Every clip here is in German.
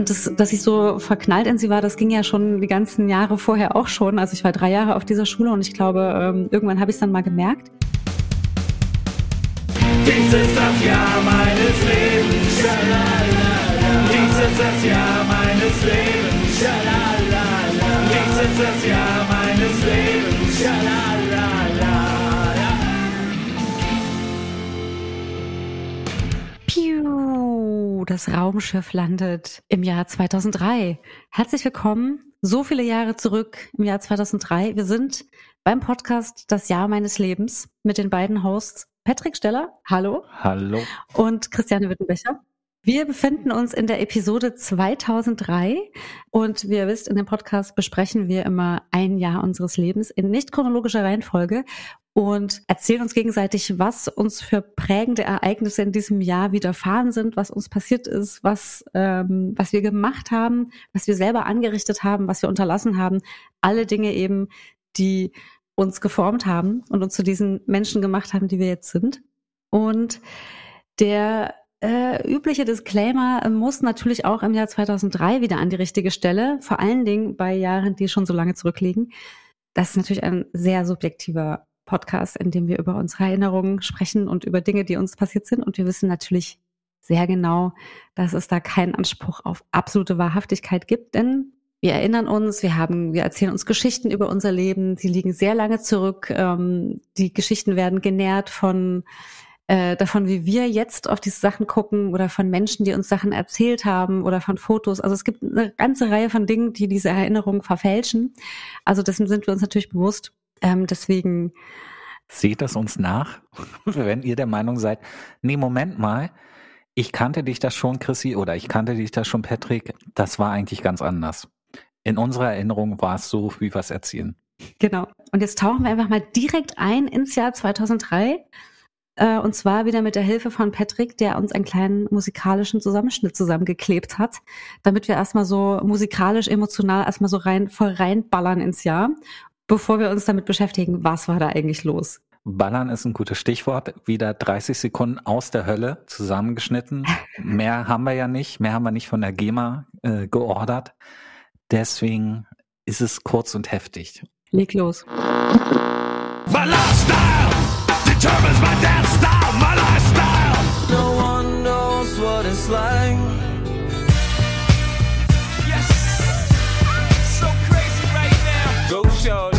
Und das, dass ich so verknallt in sie war, das ging ja schon die ganzen Jahre vorher auch schon. Also ich war drei Jahre auf dieser Schule und ich glaube, ähm, irgendwann habe ich es dann mal gemerkt. Dies ist das Jahr meines Lebens. Dies ist das Jahr meines Lebens. Dies ist das Jahr meines Lebens. Piu, das Raumschiff landet im Jahr 2003. Herzlich willkommen, so viele Jahre zurück im Jahr 2003. Wir sind beim Podcast Das Jahr meines Lebens mit den beiden Hosts Patrick Steller, hallo. Hallo. Und Christiane Wittenbecher. Wir befinden uns in der Episode 2003 und wie ihr wisst, in dem Podcast besprechen wir immer ein Jahr unseres Lebens in nicht chronologischer Reihenfolge und erzählen uns gegenseitig, was uns für prägende Ereignisse in diesem Jahr widerfahren sind, was uns passiert ist, was, ähm, was wir gemacht haben, was wir selber angerichtet haben, was wir unterlassen haben. Alle Dinge eben, die uns geformt haben und uns zu diesen Menschen gemacht haben, die wir jetzt sind. Und der äh, übliche Disclaimer muss natürlich auch im Jahr 2003 wieder an die richtige Stelle, vor allen Dingen bei Jahren, die schon so lange zurückliegen. Das ist natürlich ein sehr subjektiver Podcast, in dem wir über unsere Erinnerungen sprechen und über Dinge, die uns passiert sind. Und wir wissen natürlich sehr genau, dass es da keinen Anspruch auf absolute Wahrhaftigkeit gibt, denn wir erinnern uns, wir haben, wir erzählen uns Geschichten über unser Leben, die liegen sehr lange zurück. Ähm, die Geschichten werden genährt von äh, davon, wie wir jetzt auf diese Sachen gucken oder von Menschen, die uns Sachen erzählt haben oder von Fotos. Also es gibt eine ganze Reihe von Dingen, die diese Erinnerungen verfälschen. Also dessen sind wir uns natürlich bewusst. Ähm, deswegen seht das uns nach, wenn ihr der Meinung seid, nee, Moment mal, ich kannte dich da schon, Chrissy, oder ich kannte dich da schon, Patrick. Das war eigentlich ganz anders. In unserer Erinnerung war es so, wie wir es erzählen. Genau. Und jetzt tauchen wir einfach mal direkt ein ins Jahr 2003. Äh, und zwar wieder mit der Hilfe von Patrick, der uns einen kleinen musikalischen Zusammenschnitt zusammengeklebt hat, damit wir erstmal so musikalisch, emotional erstmal so rein, voll reinballern ins Jahr bevor wir uns damit beschäftigen, was war da eigentlich los? Ballern ist ein gutes Stichwort. Wieder 30 Sekunden aus der Hölle zusammengeschnitten. mehr haben wir ja nicht. Mehr haben wir nicht von der GEMA äh, geordert. Deswegen ist es kurz und heftig. Leg los. Lifestyle determines my dance style. My lifestyle. No one knows what it's like. Yes. So crazy right now. Go show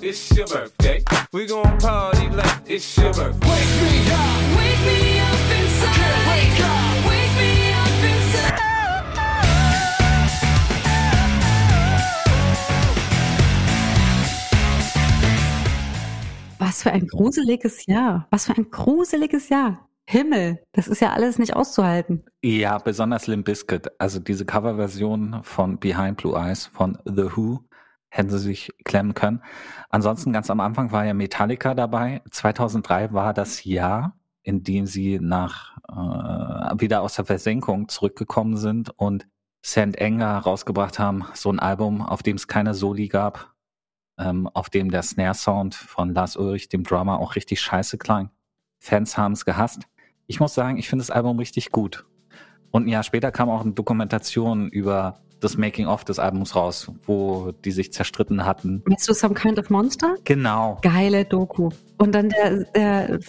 it's your birthday. We gon' party like it's your birthday. Wake me up, wake me up inside. Can't wake up, Was für ein gruseliges Jahr. Was für ein gruseliges Jahr. Himmel, das ist ja alles nicht auszuhalten. Ja, besonders Limp Bizkit. Also diese Coverversion von Behind Blue Eyes von The Who hätten sie sich klemmen können. Ansonsten ganz am Anfang war ja Metallica dabei. 2003 war das Jahr, in dem sie nach äh, wieder aus der Versenkung zurückgekommen sind und St. Anger rausgebracht haben, so ein Album, auf dem es keine Soli gab, ähm, auf dem der Snare-Sound von Lars Ulrich, dem Drummer, auch richtig scheiße klang. Fans haben es gehasst. Ich muss sagen, ich finde das Album richtig gut. Und ein Jahr später kam auch eine Dokumentation über das Making-of des Albums raus, wo die sich zerstritten hatten. Meinst du Some Kind of Monster? Genau. Geile Doku. Und dann der, der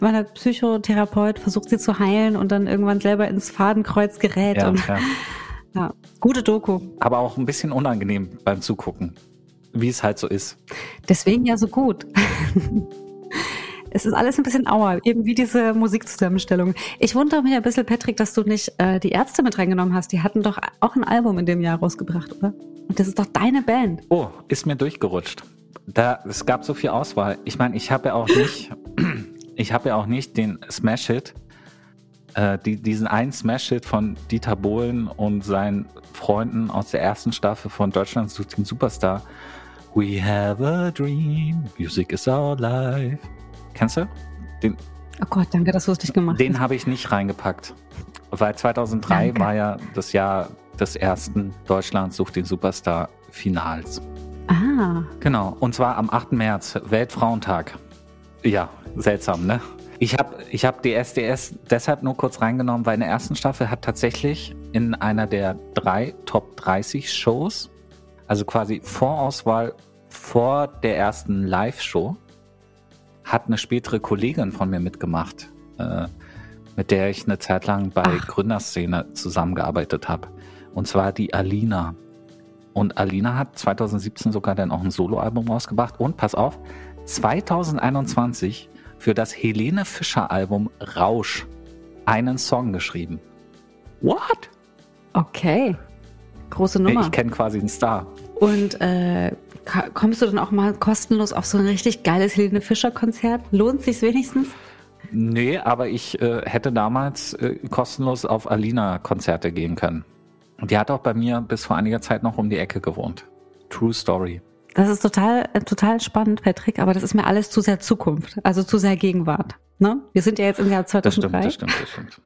meiner Psychotherapeut versucht sie zu heilen und dann irgendwann selber ins Fadenkreuz gerät. Ja, und, ja. ja, gute Doku. Aber auch ein bisschen unangenehm beim Zugucken, wie es halt so ist. Deswegen ja so gut. Es ist alles ein bisschen auer, eben wie diese Musikzusammenstellung. Ich wundere mich ein bisschen, Patrick, dass du nicht äh, die Ärzte mit reingenommen hast. Die hatten doch auch ein Album in dem Jahr rausgebracht, oder? Und das ist doch deine Band. Oh, ist mir durchgerutscht. Da, es gab so viel Auswahl. Ich meine, ich habe ja auch nicht, ich habe ja auch nicht den Smash-Hit, äh, die, diesen einen Smash-Hit von Dieter Bohlen und seinen Freunden aus der ersten Staffel von Deutschland sucht den Superstar. We have a dream, music is our life. Kennst du? Den, Oh Gott, danke, dass du es nicht gemacht den habe ich nicht reingepackt. Weil 2003 Danke. war ja das Jahr des ersten Deutschland sucht den Superstar Finals. Ah, Genau. Und zwar am 8. März, Weltfrauentag. Ja, seltsam, ne? Ich habe ich hab die SDS deshalb nur kurz reingenommen, weil in der ersten Staffel hat tatsächlich in einer der drei Top 30 Shows, also quasi Vorauswahl vor der ersten Live-Show, hat eine spätere Kollegin von mir mitgemacht, äh, mit der ich eine Zeit lang bei Ach. Gründerszene zusammengearbeitet habe. Und zwar die Alina. Und Alina hat 2017 sogar dann auch ein Soloalbum rausgebracht. Und pass auf, 2021 für das Helene Fischer Album Rausch einen Song geschrieben. What? Okay. Große Nummer. Ich kenne quasi einen Star. Und äh, kommst du dann auch mal kostenlos auf so ein richtig geiles Helene Fischer Konzert? Lohnt sich's wenigstens? Nee, aber ich äh, hätte damals äh, kostenlos auf Alina Konzerte gehen können. Und die hat auch bei mir bis vor einiger Zeit noch um die Ecke gewohnt. True Story. Das ist total, äh, total spannend, Patrick, aber das ist mir alles zu sehr Zukunft, also zu sehr Gegenwart. Ne? Wir sind ja jetzt im Jahr 2003. Das stimmt, das stimmt, das stimmt.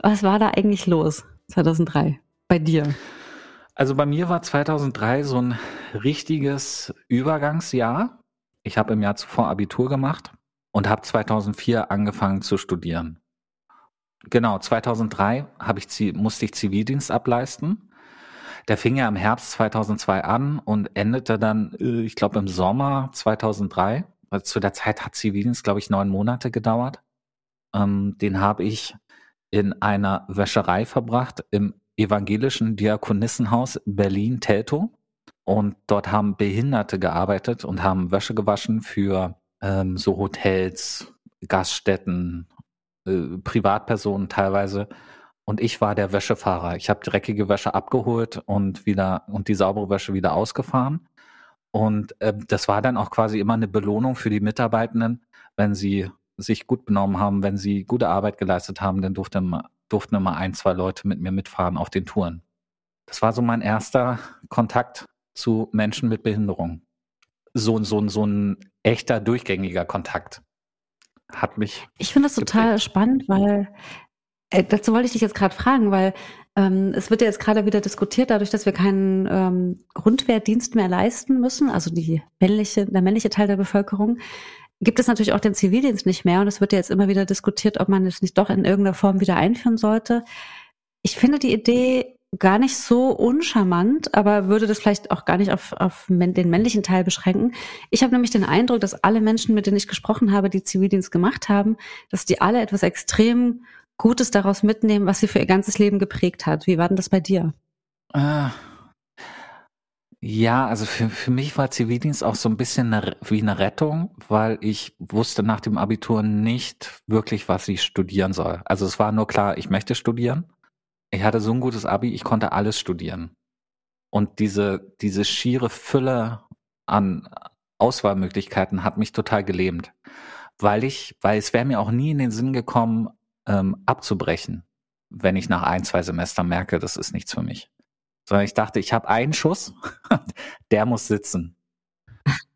Was war da eigentlich los 2003 bei dir? Also bei mir war 2003 so ein richtiges Übergangsjahr. Ich habe im Jahr zuvor Abitur gemacht und habe 2004 angefangen zu studieren. Genau, 2003 habe ich, musste ich Zivildienst ableisten. Der fing ja im Herbst 2002 an und endete dann, äh, ich glaube, im Sommer 2003. Also zu der Zeit hat Zivildienst, glaube ich, neun Monate gedauert. Ähm, den habe ich in einer Wäscherei verbracht im evangelischen Diakonissenhaus Berlin-Teltow. Und dort haben Behinderte gearbeitet und haben Wäsche gewaschen für ähm, so Hotels, Gaststätten, äh, Privatpersonen teilweise. Und ich war der Wäschefahrer. Ich habe dreckige Wäsche abgeholt und wieder und die saubere Wäsche wieder ausgefahren. Und äh, das war dann auch quasi immer eine Belohnung für die Mitarbeitenden, wenn sie sich gut benommen haben, wenn sie gute Arbeit geleistet haben, dann durfte durften immer ein, zwei Leute mit mir mitfahren auf den Touren. Das war so mein erster Kontakt zu Menschen mit Behinderung. So, so, so ein echter, durchgängiger Kontakt hat mich. Ich finde das total spannend, weil äh, dazu wollte ich dich jetzt gerade fragen, weil ähm, es wird ja jetzt gerade wieder diskutiert, dadurch, dass wir keinen ähm, Grundwehrdienst mehr leisten müssen, also die männliche, der männliche Teil der Bevölkerung, gibt es natürlich auch den Zivildienst nicht mehr. Und es wird ja jetzt immer wieder diskutiert, ob man es nicht doch in irgendeiner Form wieder einführen sollte. Ich finde die Idee gar nicht so uncharmant, aber würde das vielleicht auch gar nicht auf, auf den männlichen Teil beschränken. Ich habe nämlich den Eindruck, dass alle Menschen, mit denen ich gesprochen habe, die Zivildienst gemacht haben, dass die alle etwas extrem Gutes daraus mitnehmen, was sie für ihr ganzes Leben geprägt hat. Wie war denn das bei dir? Äh, ja, also für, für mich war Zivildienst auch so ein bisschen eine, wie eine Rettung, weil ich wusste nach dem Abitur nicht wirklich, was ich studieren soll. Also es war nur klar, ich möchte studieren. Ich hatte so ein gutes Abi, ich konnte alles studieren. Und diese, diese schiere Fülle an Auswahlmöglichkeiten hat mich total gelähmt. Weil ich, weil es wäre mir auch nie in den Sinn gekommen, ähm, abzubrechen, wenn ich nach ein, zwei Semestern merke, das ist nichts für mich sondern ich dachte, ich habe einen Schuss, der muss sitzen.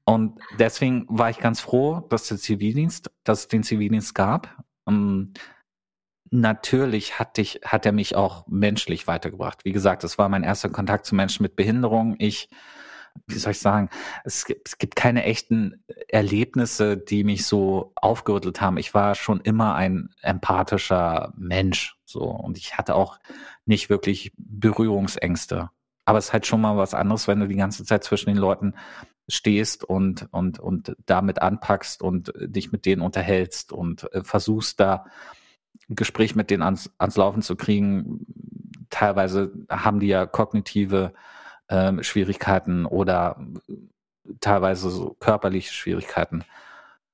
Und deswegen war ich ganz froh, dass der Zivildienst, dass es den Zivildienst gab. Um, ähm, natürlich hat, ich, hat er mich auch menschlich weitergebracht. Wie gesagt, es war mein erster Kontakt zu Menschen mit Behinderung. Ich, wie soll ich sagen, es gibt, es gibt keine echten Erlebnisse, die mich so aufgerüttelt haben. Ich war schon immer ein empathischer Mensch. So, und ich hatte auch nicht wirklich Berührungsängste. Aber es ist halt schon mal was anderes, wenn du die ganze Zeit zwischen den Leuten stehst und, und, und damit anpackst und dich mit denen unterhältst und äh, versuchst da ein Gespräch mit denen ans, ans Laufen zu kriegen. Teilweise haben die ja kognitive ähm, Schwierigkeiten oder teilweise so körperliche Schwierigkeiten.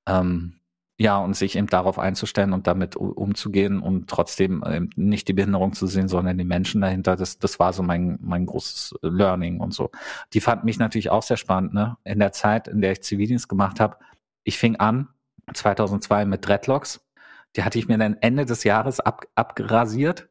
Ähm, ja, und sich eben darauf einzustellen und damit umzugehen und trotzdem ähm, nicht die Behinderung zu sehen, sondern die Menschen dahinter, das, das war so mein, mein großes Learning und so. Die fand mich natürlich auch sehr spannend, ne? In der Zeit, in der ich Zivildienst gemacht habe, ich fing an 2002 mit Dreadlocks. Die hatte ich mir dann Ende des Jahres ab, abgerasiert.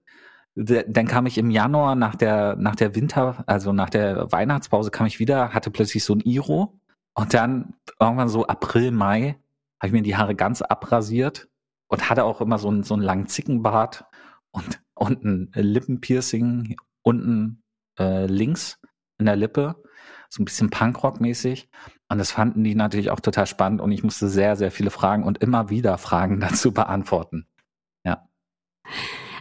Dann kam ich im Januar nach der, nach der Winter, also nach der Weihnachtspause kam ich wieder, hatte plötzlich so ein Iro. Und dann irgendwann so April, Mai habe ich mir die Haare ganz abrasiert und hatte auch immer so einen, so einen langen Zickenbart und, und ein Lippenpiercing unten äh, links in der Lippe, so ein bisschen Punkrock-mäßig. Und das fanden die natürlich auch total spannend und ich musste sehr, sehr viele Fragen und immer wieder Fragen dazu beantworten. Ja.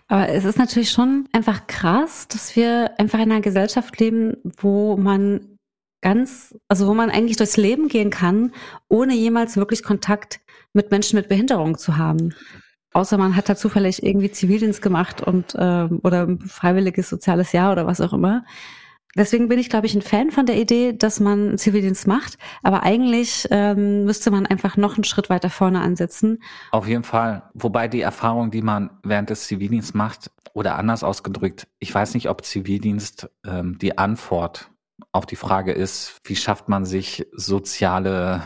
Aber es ist natürlich schon einfach krass, dass wir einfach in einer Gesellschaft leben, wo man ganz, also wo man eigentlich durchs Leben gehen kann, ohne jemals wirklich Kontakt mit Menschen mit Behinderung zu haben. Außer man hat da zufällig irgendwie Zivildienst gemacht und ähm, oder ein freiwilliges soziales Jahr oder was auch immer. Deswegen bin ich, glaube ich, ein Fan von der Idee, dass man Zivildienst macht. Aber eigentlich ähm, müsste man einfach noch einen Schritt weiter vorne ansetzen. Auf jeden Fall. Wobei die Erfahrung, die man während des Zivildienstes macht, oder anders ausgedrückt, ich weiß nicht, ob Zivildienst ähm, die Antwort auf die Frage ist, wie schafft man sich soziale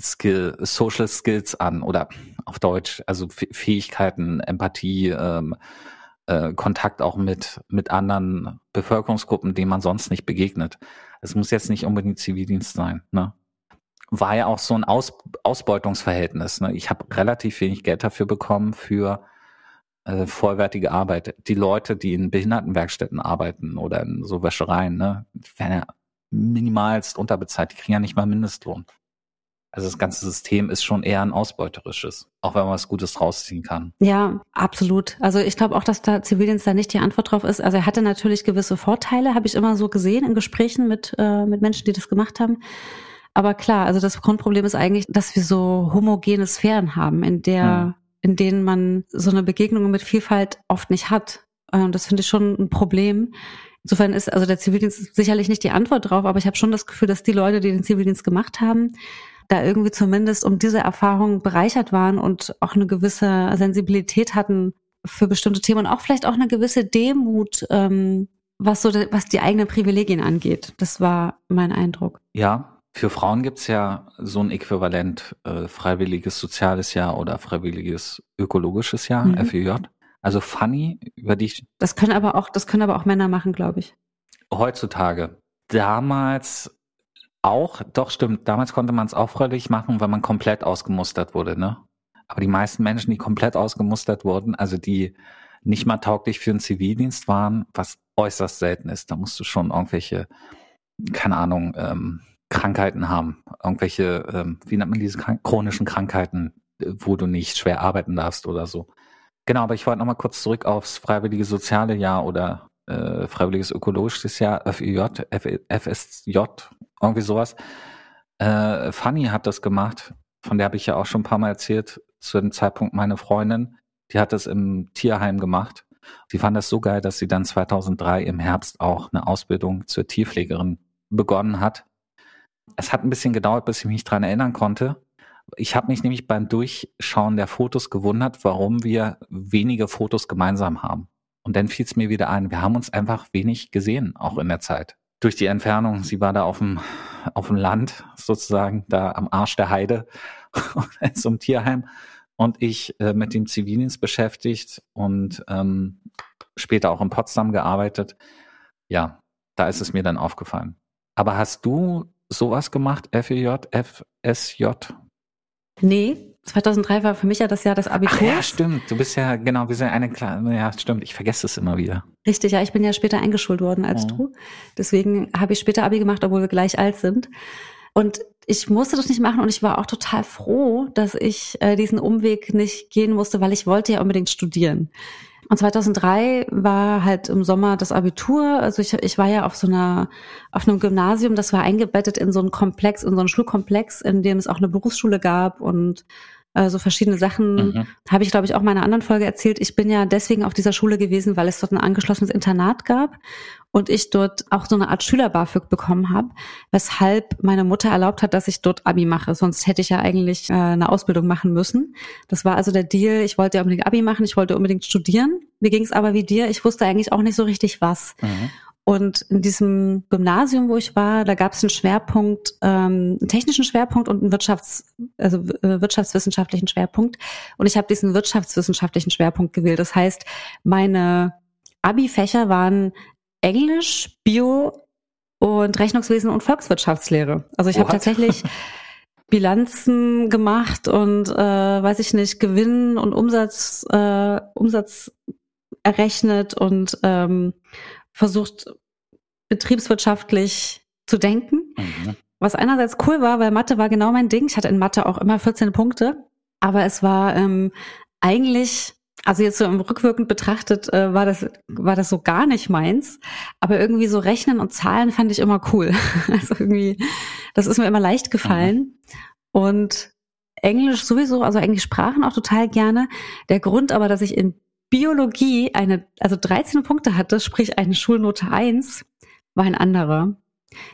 Skill, Social Skills an oder auf Deutsch, also Fähigkeiten, Empathie, ähm, äh, Kontakt auch mit, mit anderen Bevölkerungsgruppen, denen man sonst nicht begegnet. Es muss jetzt nicht unbedingt Zivildienst sein. Ne? War ja auch so ein Aus, Ausbeutungsverhältnis. Ne? Ich habe relativ wenig Geld dafür bekommen für äh, vollwertige Arbeit. Die Leute, die in Behindertenwerkstätten arbeiten oder in so Wäschereien, ne, werden ja minimalst unterbezahlt. Die kriegen ja nicht mal Mindestlohn. Also das ganze System ist schon eher ein ausbeuterisches, auch wenn man was Gutes rausziehen kann. Ja, absolut. Also ich glaube auch, dass da Zivildienst da nicht die Antwort drauf ist. Also er hatte natürlich gewisse Vorteile, habe ich immer so gesehen in Gesprächen mit, äh, mit Menschen, die das gemacht haben. Aber klar, also das Grundproblem ist eigentlich, dass wir so homogene Sphären haben, in der, hm. in denen man so eine Begegnung mit Vielfalt oft nicht hat. Und das finde ich schon ein Problem. Insofern ist also der Zivildienst sicherlich nicht die Antwort drauf, aber ich habe schon das Gefühl, dass die Leute, die den Zivildienst gemacht haben, da irgendwie zumindest um diese Erfahrung bereichert waren und auch eine gewisse Sensibilität hatten für bestimmte Themen und auch vielleicht auch eine gewisse Demut, ähm, was so was die eigenen Privilegien angeht. Das war mein Eindruck. Ja, für Frauen gibt's ja so ein Äquivalent äh, freiwilliges soziales Jahr oder freiwilliges ökologisches Jahr, mhm. FEJ. Also Funny, über die ich. Das können aber auch, das können aber auch Männer machen, glaube ich. Heutzutage. Damals auch, doch stimmt, damals konnte man es auch freiwillig machen, weil man komplett ausgemustert wurde, ne? Aber die meisten Menschen, die komplett ausgemustert wurden, also die nicht mal tauglich für den Zivildienst waren, was äußerst selten ist, da musst du schon irgendwelche, keine Ahnung, ähm, Krankheiten haben, irgendwelche, ähm, wie nennt man diese krank chronischen Krankheiten, wo du nicht schwer arbeiten darfst oder so. Genau, aber ich wollte nochmal kurz zurück aufs freiwillige soziale Jahr oder äh, freiwilliges ökologisches Jahr, FIJ, FSJ, irgendwie sowas. Äh, Fanny hat das gemacht, von der habe ich ja auch schon ein paar Mal erzählt, zu dem Zeitpunkt meine Freundin, die hat das im Tierheim gemacht. Sie fand das so geil, dass sie dann 2003 im Herbst auch eine Ausbildung zur Tierpflegerin begonnen hat. Es hat ein bisschen gedauert, bis ich mich dran erinnern konnte. Ich habe mich nämlich beim Durchschauen der Fotos gewundert, warum wir wenige Fotos gemeinsam haben. Und dann fiel es mir wieder ein, wir haben uns einfach wenig gesehen, auch in der Zeit. Durch die Entfernung, sie war da auf dem, auf dem Land, sozusagen, da am Arsch der Heide, in so einem Tierheim. Und ich äh, mit dem Zivildienst beschäftigt und ähm, später auch in Potsdam gearbeitet. Ja, da ist es mir dann aufgefallen. Aber hast du sowas gemacht, FEJ, FSJ? Nee, 2003 war für mich ja das Jahr des Abiturs. Ach ja, stimmt. Du bist ja, genau, wir sind eine kleine, ja, stimmt. Ich vergesse es immer wieder. Richtig, ja, ich bin ja später eingeschult worden als oh. du. Deswegen habe ich später Abi gemacht, obwohl wir gleich alt sind. Und ich musste das nicht machen und ich war auch total froh, dass ich äh, diesen Umweg nicht gehen musste, weil ich wollte ja unbedingt studieren. Und 2003 war halt im Sommer das Abitur. Also ich, ich war ja auf so einer, auf einem Gymnasium, das war eingebettet in so einen Komplex, in so einen Schulkomplex, in dem es auch eine Berufsschule gab und äh, so verschiedene Sachen. Mhm. Habe ich, glaube ich, auch in meiner anderen Folge erzählt. Ich bin ja deswegen auf dieser Schule gewesen, weil es dort ein angeschlossenes Internat gab und ich dort auch so eine Art Schüler-BAföG bekommen habe, weshalb meine Mutter erlaubt hat, dass ich dort Abi mache. Sonst hätte ich ja eigentlich äh, eine Ausbildung machen müssen. Das war also der Deal. Ich wollte ja unbedingt Abi machen, ich wollte unbedingt studieren. Mir ging es aber wie dir. Ich wusste eigentlich auch nicht so richtig was. Mhm. Und in diesem Gymnasium, wo ich war, da gab es einen Schwerpunkt, ähm, einen technischen Schwerpunkt und einen Wirtschafts-, also äh, wirtschaftswissenschaftlichen Schwerpunkt. Und ich habe diesen wirtschaftswissenschaftlichen Schwerpunkt gewählt. Das heißt, meine Abi-Fächer waren Englisch, Bio und Rechnungswesen und Volkswirtschaftslehre. Also ich habe tatsächlich Bilanzen gemacht und äh, weiß ich nicht, Gewinn und Umsatz, äh, Umsatz errechnet und ähm, versucht, betriebswirtschaftlich zu denken. Mhm. Was einerseits cool war, weil Mathe war genau mein Ding. Ich hatte in Mathe auch immer 14 Punkte, aber es war ähm, eigentlich Also jetzt so im rückwirkend betrachtet äh, war das war das so gar nicht meins, aber irgendwie so Rechnen und Zahlen fand ich immer cool. Also irgendwie, das ist mir immer leicht gefallen mhm. und Englisch sowieso, also Englisch Sprachen auch total gerne. Der Grund aber, dass ich in Biologie eine, also 13 Punkte hatte, sprich eine Schulnote 1, war ein anderer.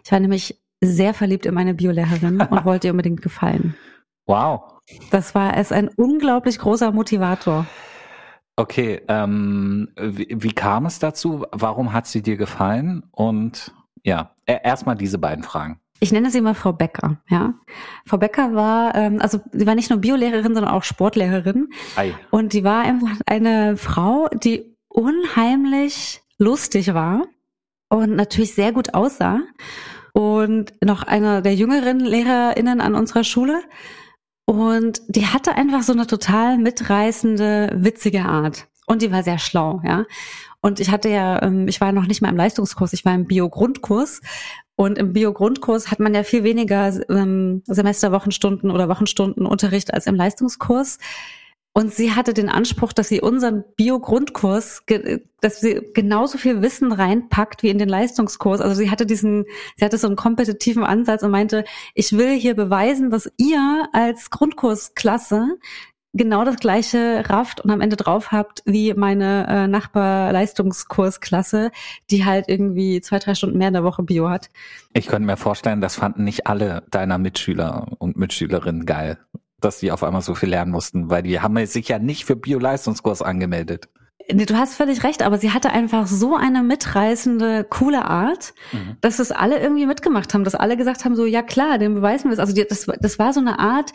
Ich war nämlich sehr verliebt in meine Biolehrerin und wollte ihr unbedingt gefallen. Wow. Das war es ein unglaublich großer Motivator. Okay, ähm, wie, wie kam es dazu? Warum hat sie dir gefallen? Und ja, erstmal diese beiden Fragen. Ich nenne sie mal Frau Becker, ja. Frau Becker war, ähm, also sie war nicht nur Biolehrerin, sondern auch Sportlehrerin. Ei. Und die war einfach eine Frau, die unheimlich lustig war und natürlich sehr gut aussah. Und noch einer der jüngeren LehrerInnen an unserer Schule. Und die hatte einfach so eine total mitreißende, witzige Art. Und die war sehr schlau, ja. Und ich hatte ja, ähm, ich war noch nicht mal im Leistungskurs, ich war im Bio-Grundkurs. Und im Bio-Grundkurs hat man ja viel weniger ähm, Semesterwochenstunden oder Wochenstunden Unterricht als im Leistungskurs. Und sie hatte den Anspruch, dass sie unseren Bio-Grundkurs, dass sie genauso viel Wissen reinpackt wie in den Leistungskurs. Also sie hatte diesen, sie hatte so einen kompetitiven Ansatz und meinte, ich will hier beweisen, dass ihr als Grundkursklasse genau das gleiche rafft und am Ende drauf habt wie meine äh, Nachbarleistungskursklasse, die halt irgendwie zwei, drei Stunden mehr in der Woche Bio hat. Ich könnte mir vorstellen, das fanden nicht alle deiner Mitschüler und Mitschülerinnen geil dass die auf einmal so viel lernen mussten, weil die haben sich ja nicht für Bio-Leistungskurs angemeldet. Nee, du hast völlig recht, aber sie hatte einfach so eine mitreißende, coole Art, mhm. dass es alle irgendwie mitgemacht haben, dass alle gesagt haben, so, ja klar, den beweisen wir es. Also die, das, das war so eine Art,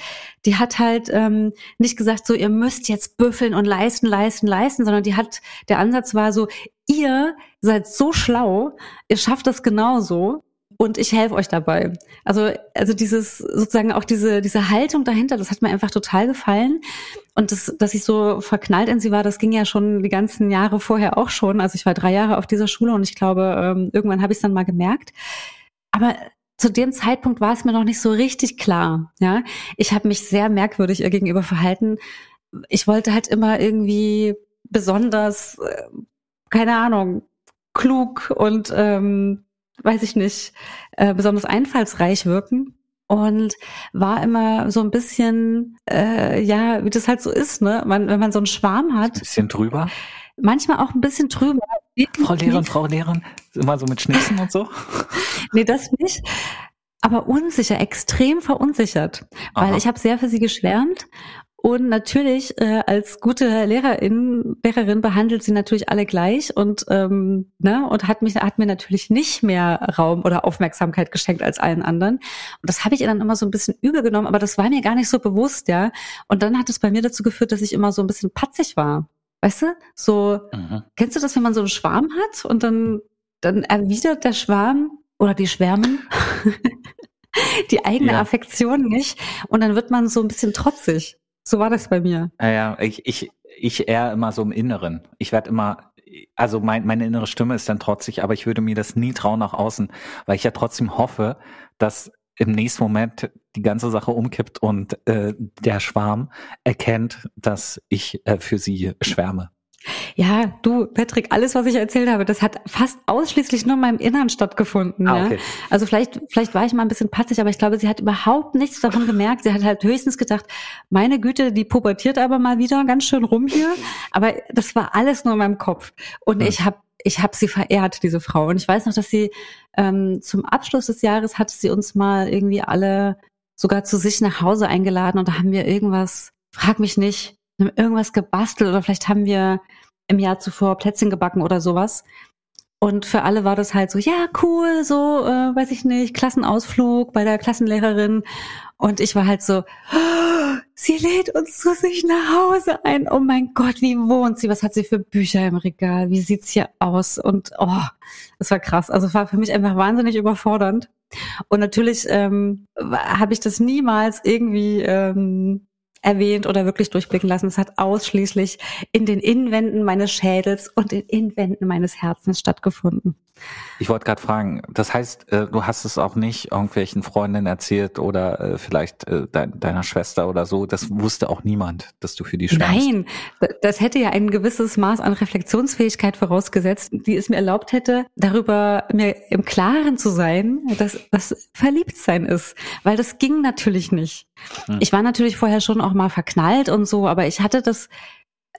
die hat halt ähm, nicht gesagt, so, ihr müsst jetzt büffeln und leisten, leisten, leisten, sondern die hat, der Ansatz war so, ihr seid so schlau, ihr schafft das genauso und ich helfe euch dabei. Also, also dieses sozusagen auch diese, diese Haltung dahinter, das hat mir einfach total gefallen. Und das, dass ich so verknallt in sie war, das ging ja schon die ganzen Jahre vorher auch schon. Also ich war drei Jahre auf dieser Schule und ich glaube, ähm, irgendwann habe ich es dann mal gemerkt. Aber zu dem Zeitpunkt war es mir noch nicht so richtig klar. Ja, ich habe mich sehr merkwürdig ihr gegenüber verhalten. Ich wollte halt immer irgendwie besonders, äh, keine Ahnung, klug und ähm, weiß ich nicht, äh, besonders einfallsreich wirken und war immer so ein bisschen, äh, ja, wie das halt so ist, ne? Man, wenn man so einen Schwarm hat. Ein bisschen drüber. Manchmal auch ein bisschen drüber. Frau Lehrerin, Frau Lehrerin, immer so mit Schnipsen und so? nee, das nicht. Aber unsicher, extrem verunsichert. Weil Aha. ich habe sehr für sie geschwärmt und natürlich äh, als gute Lehrerin, Lehrerin behandelt sie natürlich alle gleich und ähm, ne und hat mich hat mir natürlich nicht mehr Raum oder Aufmerksamkeit geschenkt als allen anderen. Und das habe ich ihr dann immer so ein bisschen übel genommen, aber das war mir gar nicht so bewusst, ja. Und dann hat es bei mir dazu geführt, dass ich immer so ein bisschen patzig war. Weißt du? So, mhm. kennst du das, wenn man so einen Schwarm hat und dann dann erwidert der Schwarm oder die Schwärmen die eigene ja. Affektion nicht und dann wird man so ein bisschen trotzig. So war das bei mir. Ja, ja ich, ich, ich eher immer so im Inneren. Ich werde immer, also mein, meine innere Stimme ist dann trotzig, aber ich würde mir das nie trauen nach außen, weil ich ja trotzdem hoffe, dass im nächsten Moment die ganze Sache umkippt und äh, der Schwarm erkennt, dass ich äh, für sie schwärme. Ja, du, Patrick, alles, was ich erzählt habe, das hat fast ausschließlich nur in meinem Innern stattgefunden. Ah, okay. ja? Also vielleicht, vielleicht war ich mal ein bisschen patzig, aber ich glaube, sie hat überhaupt nichts davon gemerkt. Sie hat halt höchstens gedacht, meine Güte, die pubertiert aber mal wieder ganz schön rum hier. Aber das war alles nur in meinem Kopf. Und hm. ich habe ich hab sie verehrt, diese Frau. Und ich weiß noch, dass sie ähm, zum Abschluss des Jahres hatte sie uns mal irgendwie alle sogar zu sich nach Hause eingeladen und da haben wir irgendwas, frag mich nicht, irgendwas gebastelt oder vielleicht haben wir im Jahr zuvor Plätzchen gebacken oder sowas. Und für alle war das halt so, ja, cool, so, äh, weiß ich nicht, Klassenausflug bei der Klassenlehrerin. Und ich war halt so, oh, sie lädt uns zu sich nach Hause ein. Oh mein Gott, wie wohnt sie? Was hat sie für Bücher im Regal? Wie sieht's hier aus? Und oh, das war krass. Also war für mich einfach wahnsinnig überfordernd. Und natürlich ähm, habe ich das niemals irgendwie ähm, erwähnt oder wirklich durchblicken lassen. Es hat ausschließlich in den Innenwänden meines Schädels und in Innenwänden meines Herzens stattgefunden. Ich wollte gerade fragen, das heißt, äh, du hast es auch nicht irgendwelchen Freundinnen erzählt oder äh, vielleicht äh, dein, deiner Schwester oder so. Das wusste auch niemand, dass du für die schwärmst. Nein, das hätte ja ein gewisses Maß an Reflexionsfähigkeit vorausgesetzt, die es mir erlaubt hätte, darüber mir im Klaren zu sein, dass das Verliebtsein ist. Weil das ging natürlich nicht. Hm. Ich war natürlich vorher schon auch mal verknallt und so, aber ich hatte das,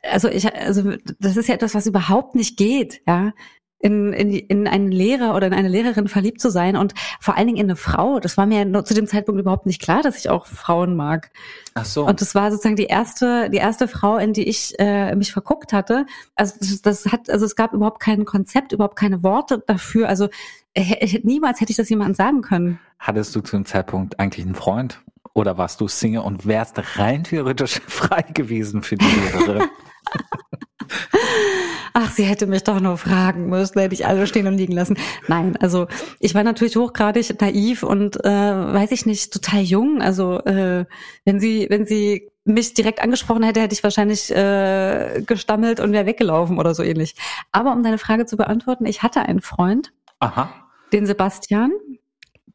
also ich, also das ist ja etwas, was überhaupt nicht geht, ja in, in, in einen Lehrer oder in eine Lehrerin verliebt zu sein und vor allen Dingen in eine Frau. Das war mir zu dem Zeitpunkt überhaupt nicht klar, dass ich auch Frauen mag. Ach so. Und das war sozusagen die erste, die erste Frau, in die ich äh, mich verguckt hatte. Also das, das hat, also es gab überhaupt kein Konzept, überhaupt keine Worte dafür. Also äh, niemals hätte ich das jemandem sagen können. Hattest du zu dem Zeitpunkt eigentlich einen Freund? Oder warst du Single und wärst rein theoretisch frei gewesen für die Lehrerin? Ach, sie hätte mich doch nur fragen müssen, hätte ich alle stehen und liegen lassen. Nein, also ich war natürlich hochgradig naiv und äh, weiß ich nicht, total jung. Also äh, wenn sie, wenn sie mich direkt angesprochen hätte, hätte ich wahrscheinlich äh, gestammelt und wäre weggelaufen oder so ähnlich. Aber um deine Frage zu beantworten, ich hatte einen Freund, Aha. den Sebastian.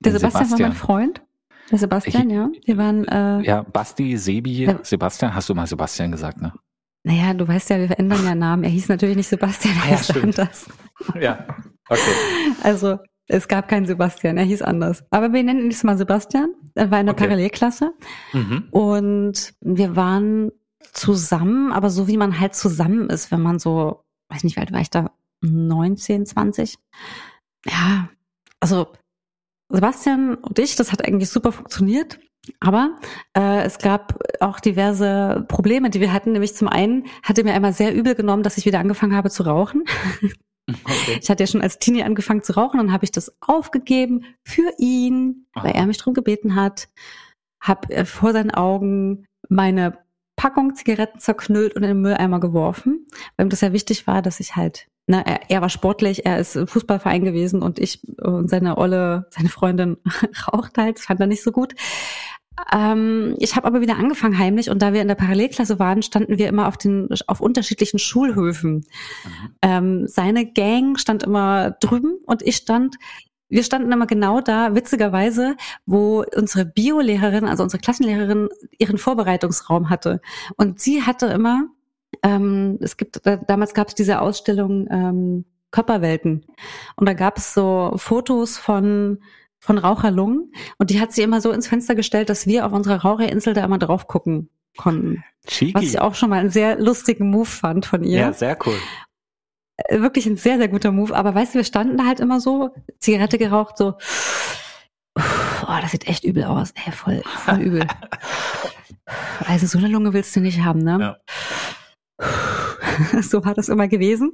Der Den Sebastian, war Sebastian. mein Freund. Der Sebastian, Ich- ja. Wir waren äh, Ja, Basti, Sebi, Ja. Sebastian, hast du mal Sebastian gesagt, ne? Naja, du weißt ja, wir verändern ja Namen. Er hieß natürlich nicht Sebastian, er Ah ja, hieß stimmt. anders. Ja. Okay. Also es gab keinen Sebastian, er hieß anders. Aber wir nennen ihn jetzt mal Sebastian. Er war in der Okay. Parallelklasse Mhm. und wir waren zusammen, aber so wie man halt zusammen ist, wenn man so, weiß nicht, wie alt war ich da, 19, 20? Ja, also Sebastian und ich, das hat eigentlich super funktioniert. Aber äh, es gab auch diverse Probleme, die wir hatten. Nämlich zum einen hatte mir einmal sehr übel genommen, dass ich wieder angefangen habe zu rauchen. Okay. Ich hatte ja schon als Teenie angefangen zu rauchen, dann habe ich das aufgegeben für ihn, weil Aha. er mich drum gebeten hat. Hab äh, vor seinen Augen meine Packung Zigaretten zerknüllt und in den Mülleimer geworfen, weil ihm das ja wichtig war, dass ich halt, ne, er, er war sportlich, er ist im Fußballverein gewesen und ich und seine Olle, seine Freundin raucht halt, fand er nicht so gut. Ähm, ich habe aber wieder angefangen heimlich und da wir in der Parallelklasse waren, standen wir immer auf den auf unterschiedlichen Schulhöfen. Mhm. Ähm, seine Gang stand immer drüben und ich stand, wir standen immer genau da, witzigerweise, wo unsere Biolehrerin, also unsere Klassenlehrerin, ihren Vorbereitungsraum hatte. Und sie hatte immer, ähm, es gibt, da, damals gab es diese Ausstellung ähm, Körperwelten. Und da gab es so Fotos von von Raucherlungen und die hat sie immer so ins Fenster gestellt, dass wir auf unserer Raucherinsel da immer drauf gucken konnten. Cheeky. Was ich auch schon mal einen sehr lustigen Move fand von ihr ja, sehr cool. äh, wirklich ein sehr, sehr guter Move. Aber weißt du, wir standen da halt immer so, Zigarette geraucht, so, oh, das sieht echt übel aus. Ey, voll, voll übel. Also so eine Lunge willst du nicht haben, ne? So war das immer gewesen.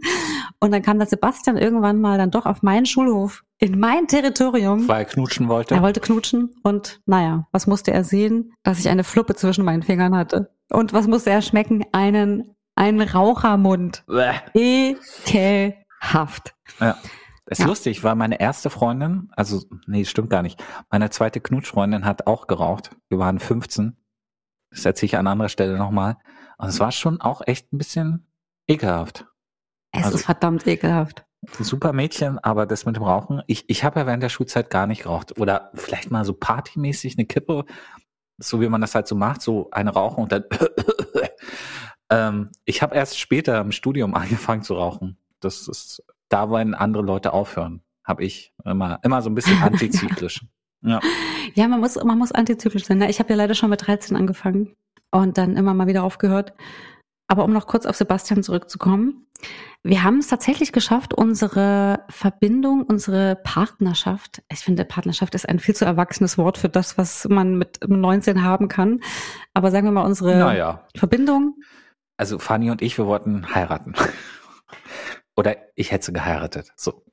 Und dann kam der Sebastian irgendwann mal dann doch auf meinen Schulhof, in mein Territorium. Weil er knutschen wollte. Er wollte knutschen und naja, was musste er sehen? Dass ich eine Fluppe zwischen meinen Fingern hatte. Und was musste er schmecken? Einen, einen Rauchermund. Bäh. Ekelhaft. Ja. Ist Ja. lustig, weil meine erste Freundin, also nee, stimmt gar nicht. Meine zweite Knutschfreundin hat auch geraucht. Wir waren 15. Das erzähle ich an anderer Stelle nochmal. Und es war schon auch echt ein bisschen ekelhaft. Es Also- ist verdammt ekelhaft. Super Mädchen, aber das mit dem Rauchen, ich, ich habe ja während der Schulzeit gar nicht geraucht. Oder vielleicht mal so partymäßig eine Kippe, so wie man das halt so macht, so eine rauchen und dann. ähm, ich habe erst später im Studium angefangen zu rauchen. Das ist da, wenn andere Leute aufhören, habe ich immer, immer so ein bisschen antizyklisch. ja. Ja, man muss, man muss antizyklisch sein. ne? Ich habe ja leider schon mit 13 angefangen und dann immer mal wieder aufgehört. Aber um noch kurz auf Sebastian zurückzukommen. Wir haben es tatsächlich geschafft, unsere Verbindung, unsere Partnerschaft, ich finde, Partnerschaft ist ein viel zu erwachsenes Wort für das, was man mit 19 haben kann. Aber sagen wir mal, unsere Naja. Verbindung, Also Fanny und ich, wir wollten heiraten. Oder ich hätte sie geheiratet. So.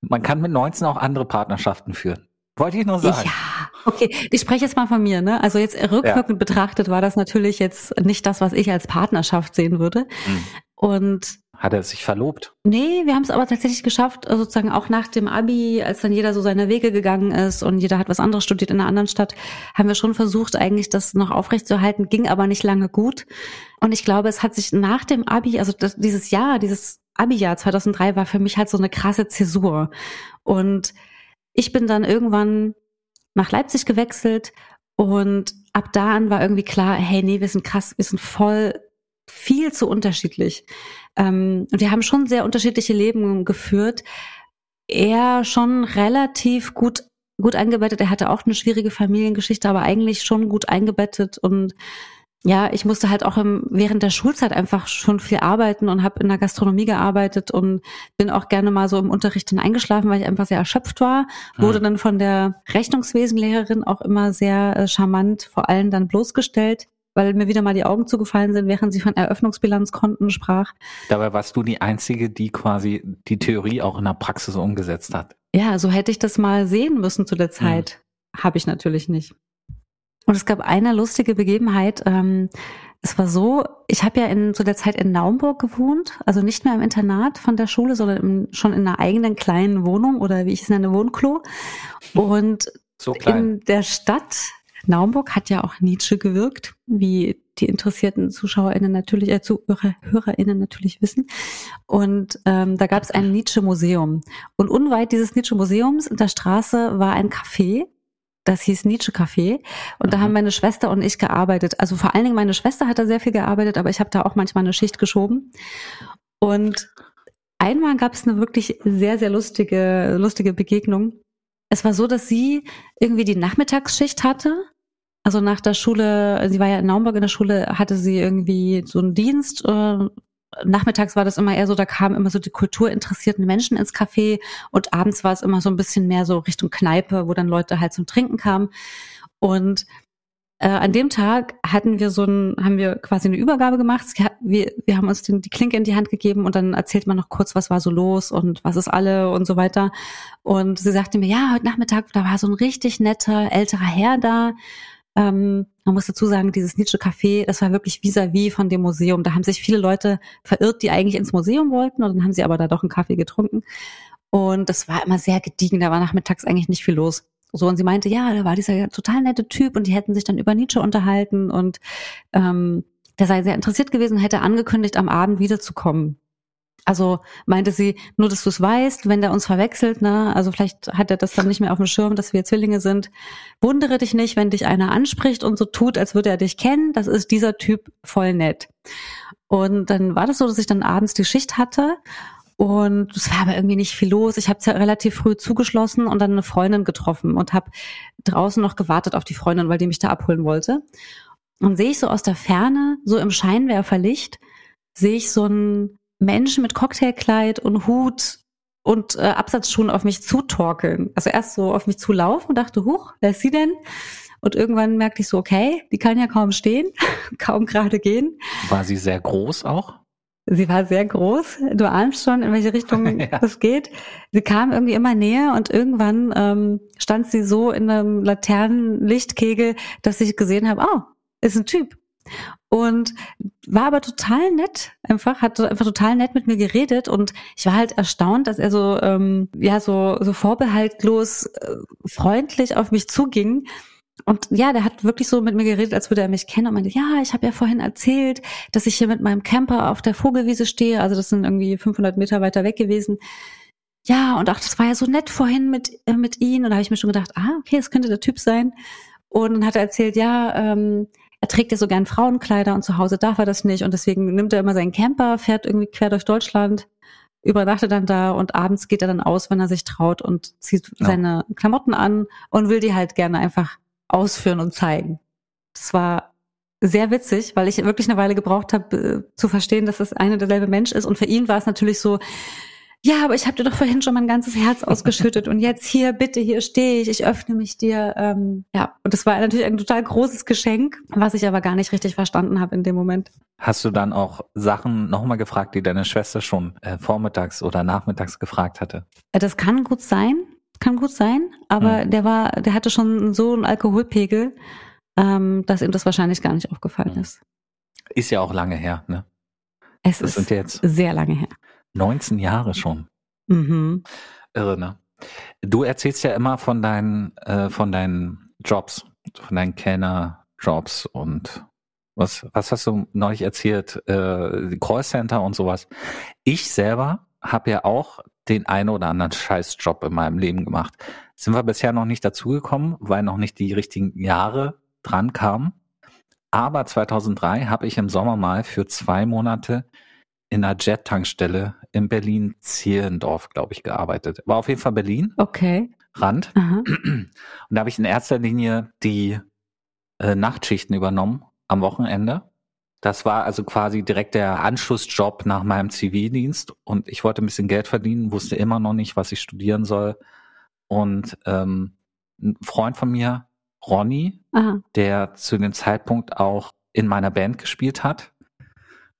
Man kann mit 19 auch andere Partnerschaften führen. Wollte ich nur sagen. Ja, okay. Ich spreche jetzt mal von mir, ne? Also jetzt rückwirkend betrachtet war das natürlich jetzt nicht das, was ich als Partnerschaft sehen würde. Mhm. Und Hat er sich verlobt? Nee, wir haben es aber tatsächlich geschafft, äh, sozusagen auch nach dem Abi, als dann jeder so seine Wege gegangen ist und jeder hat was anderes studiert in einer anderen Stadt, haben wir schon versucht, eigentlich das noch aufrechtzuerhalten, ging aber nicht lange gut. Und ich glaube, es hat sich nach dem Abi, also das, dieses Jahr, dieses Abi-Jahr 2003 war für mich halt so eine krasse Zäsur. Und ich bin dann irgendwann nach Leipzig gewechselt und ab da an war irgendwie klar, hey, nee, wir sind krass, wir sind voll viel zu unterschiedlich. Ähm, und wir haben schon sehr unterschiedliche Leben geführt. Er schon relativ gut gut eingebettet. Er hatte auch eine schwierige Familiengeschichte, aber eigentlich schon gut eingebettet und ja, ich musste halt auch im, während der Schulzeit einfach schon viel arbeiten und habe in der Gastronomie gearbeitet und bin auch gerne mal so im Unterricht dann eingeschlafen, weil ich einfach sehr erschöpft war. Wurde dann von der Rechnungswesenlehrerin auch immer sehr äh, charmant vor allem dann bloßgestellt weil mir wieder mal die Augen zugefallen sind, während sie von Eröffnungsbilanzkonten sprach. Dabei warst du die Einzige, die quasi die Theorie auch in der Praxis umgesetzt hat. Ja, so hätte ich das mal sehen müssen zu der Zeit. Mhm. Habe ich natürlich nicht. Und es gab eine lustige Begebenheit. Ähm, es war so, ich habe ja in, zu der Zeit in Naumburg gewohnt, also nicht mehr im Internat von der Schule, sondern im, schon in einer eigenen kleinen Wohnung oder wie ich es nenne, Wohnklo. Und so in der Stadt Naumburg hat ja auch Nietzsche gewirkt, wie die interessierten ZuschauerInnen natürlich, äh, Zuhörer, HörerInnen natürlich wissen. Und ähm, da gab es ein Nietzsche-Museum. Und unweit dieses Nietzsche-Museums in der Straße war ein Café, das hieß Nietzsche Café und da haben meine Schwester und ich gearbeitet. Also vor allen Dingen meine Schwester hat da sehr viel gearbeitet, aber ich habe da auch manchmal eine Schicht geschoben. Und einmal gab es eine wirklich sehr, sehr lustige, lustige Begegnung. Es war so, dass sie irgendwie die Nachmittagsschicht hatte also nach der Schule, sie war ja in Naumburg in der Schule, hatte sie irgendwie so einen Dienst. Äh, nachmittags war das immer eher so, da kamen immer so die kulturinteressierten Menschen ins Café und abends war es immer so ein bisschen mehr so Richtung Kneipe, wo dann Leute halt zum Trinken kamen. Und äh, an dem Tag hatten wir so ein, haben wir quasi eine Übergabe gemacht. Wir, wir haben uns den, die Klinke in die Hand gegeben und dann erzählt man noch kurz, was war so los und was ist alle und so weiter. Und sie sagte mir, ja, heute Nachmittag, da war so ein richtig netter älterer Herr da ähm, man muss dazu sagen, dieses Nietzsche Café, das war wirklich vis-à-vis -vis von dem Museum. Da haben sich viele Leute verirrt, die eigentlich ins Museum wollten und dann haben sie aber da doch einen Kaffee getrunken. Und das war immer sehr gediegen, da war nachmittags eigentlich nicht viel los. So, und sie meinte, ja, da war dieser total nette Typ und die hätten sich dann über Nietzsche unterhalten und ähm, der sei sehr interessiert gewesen hätte angekündigt, am Abend wiederzukommen. Also meinte sie, nur dass du es weißt, wenn der uns verwechselt, ne, also vielleicht hat er das dann nicht mehr auf dem Schirm, dass wir Zwillinge sind. Wundere dich nicht, wenn dich einer anspricht und so tut, als würde er dich kennen. Das ist dieser Typ voll nett. Und dann war das so, dass ich dann abends die Schicht hatte und es war aber irgendwie nicht viel los. Ich habe ja relativ früh zugeschlossen und dann eine Freundin getroffen und habe draußen noch gewartet auf die Freundin, weil die mich da abholen wollte. Und sehe ich so aus der Ferne, so im Scheinwerferlicht, sehe ich so ein Menschen mit Cocktailkleid und Hut und äh, Absatzschuhen auf mich zutorkeln. Also erst so auf mich zulaufen und dachte, huch, wer ist sie denn? Und irgendwann merkte ich so, okay, die kann ja kaum stehen, kaum gerade gehen. War sie sehr groß auch? Sie war sehr groß. Du ahnst schon, in welche Richtung ja. das geht. Sie kam irgendwie immer näher und irgendwann ähm, stand sie so in einem Laternenlichtkegel, dass ich gesehen habe, oh, ist ein Typ und war aber total nett einfach hat einfach total nett mit mir geredet und ich war halt erstaunt dass er so ähm, ja so so vorbehaltlos äh, freundlich auf mich zuging und ja, der hat wirklich so mit mir geredet, als würde er mich kennen und meinte, ja, ich habe ja vorhin erzählt, dass ich hier mit meinem Camper auf der Vogelwiese stehe. Also das sind irgendwie 500 Meter weiter weg gewesen. Ja, und ach, das war ja so nett vorhin mit, äh, mit ihm. Und da habe ich mir schon gedacht, ah, okay, das könnte der Typ sein. Und dann hat er erzählt, ja, ähm, er trägt ja so gern Frauenkleider und zu Hause darf er das nicht und deswegen nimmt er immer seinen Camper, fährt irgendwie quer durch Deutschland, übernachtet dann da und abends geht er dann aus, wenn er sich traut und zieht ja. seine Klamotten an und will die halt gerne einfach ausführen und zeigen. Das war sehr witzig, weil ich wirklich eine Weile gebraucht habe, äh, zu verstehen, dass es eine derselbe Mensch ist. Und für ihn war es natürlich so, ja, aber ich habe dir doch vorhin schon mein ganzes Herz ausgeschüttet und jetzt hier, bitte, hier stehe ich, ich öffne mich dir. Ähm, ja, und das war natürlich ein total großes Geschenk, was ich aber gar nicht richtig verstanden habe in dem Moment. Hast du dann auch Sachen nochmal gefragt, die deine Schwester schon äh, vormittags oder nachmittags gefragt hatte? Äh, das kann gut sein, kann gut sein, aber mhm. der war, der hatte schon so einen Alkoholpegel, ähm, dass ihm das wahrscheinlich gar nicht aufgefallen mhm. ist. Ist ja auch lange her, ne? Es Das ist sehr lange her. 19 Jahre schon. Mhm. Irre, ne? Du erzählst ja immer von deinen, äh, von deinen Jobs, von deinen Kellnerjobs und was, was hast du neulich erzählt? Äh, Callcenter und sowas. Ich selber habe ja auch den einen oder anderen Scheißjob in meinem Leben gemacht. Sind wir bisher noch nicht dazugekommen, weil noch nicht die richtigen Jahre dran kamen. Aber 2003 habe ich im Sommer mal für zwei Monate in einer Jet-Tankstelle in Berlin-Zehlendorf, glaube ich, gearbeitet. War auf jeden Fall Berlin, Okay. Rand. Aha. Und da habe ich in erster Linie die äh, Nachtschichten übernommen am Wochenende. Das war also quasi direkt der Anschlussjob nach meinem Zivildienst und ich wollte ein bisschen Geld verdienen, wusste immer noch nicht, was ich studieren soll. Und ähm, ein Freund von mir, Ronny, Aha. der zu dem Zeitpunkt auch in meiner Band gespielt hat.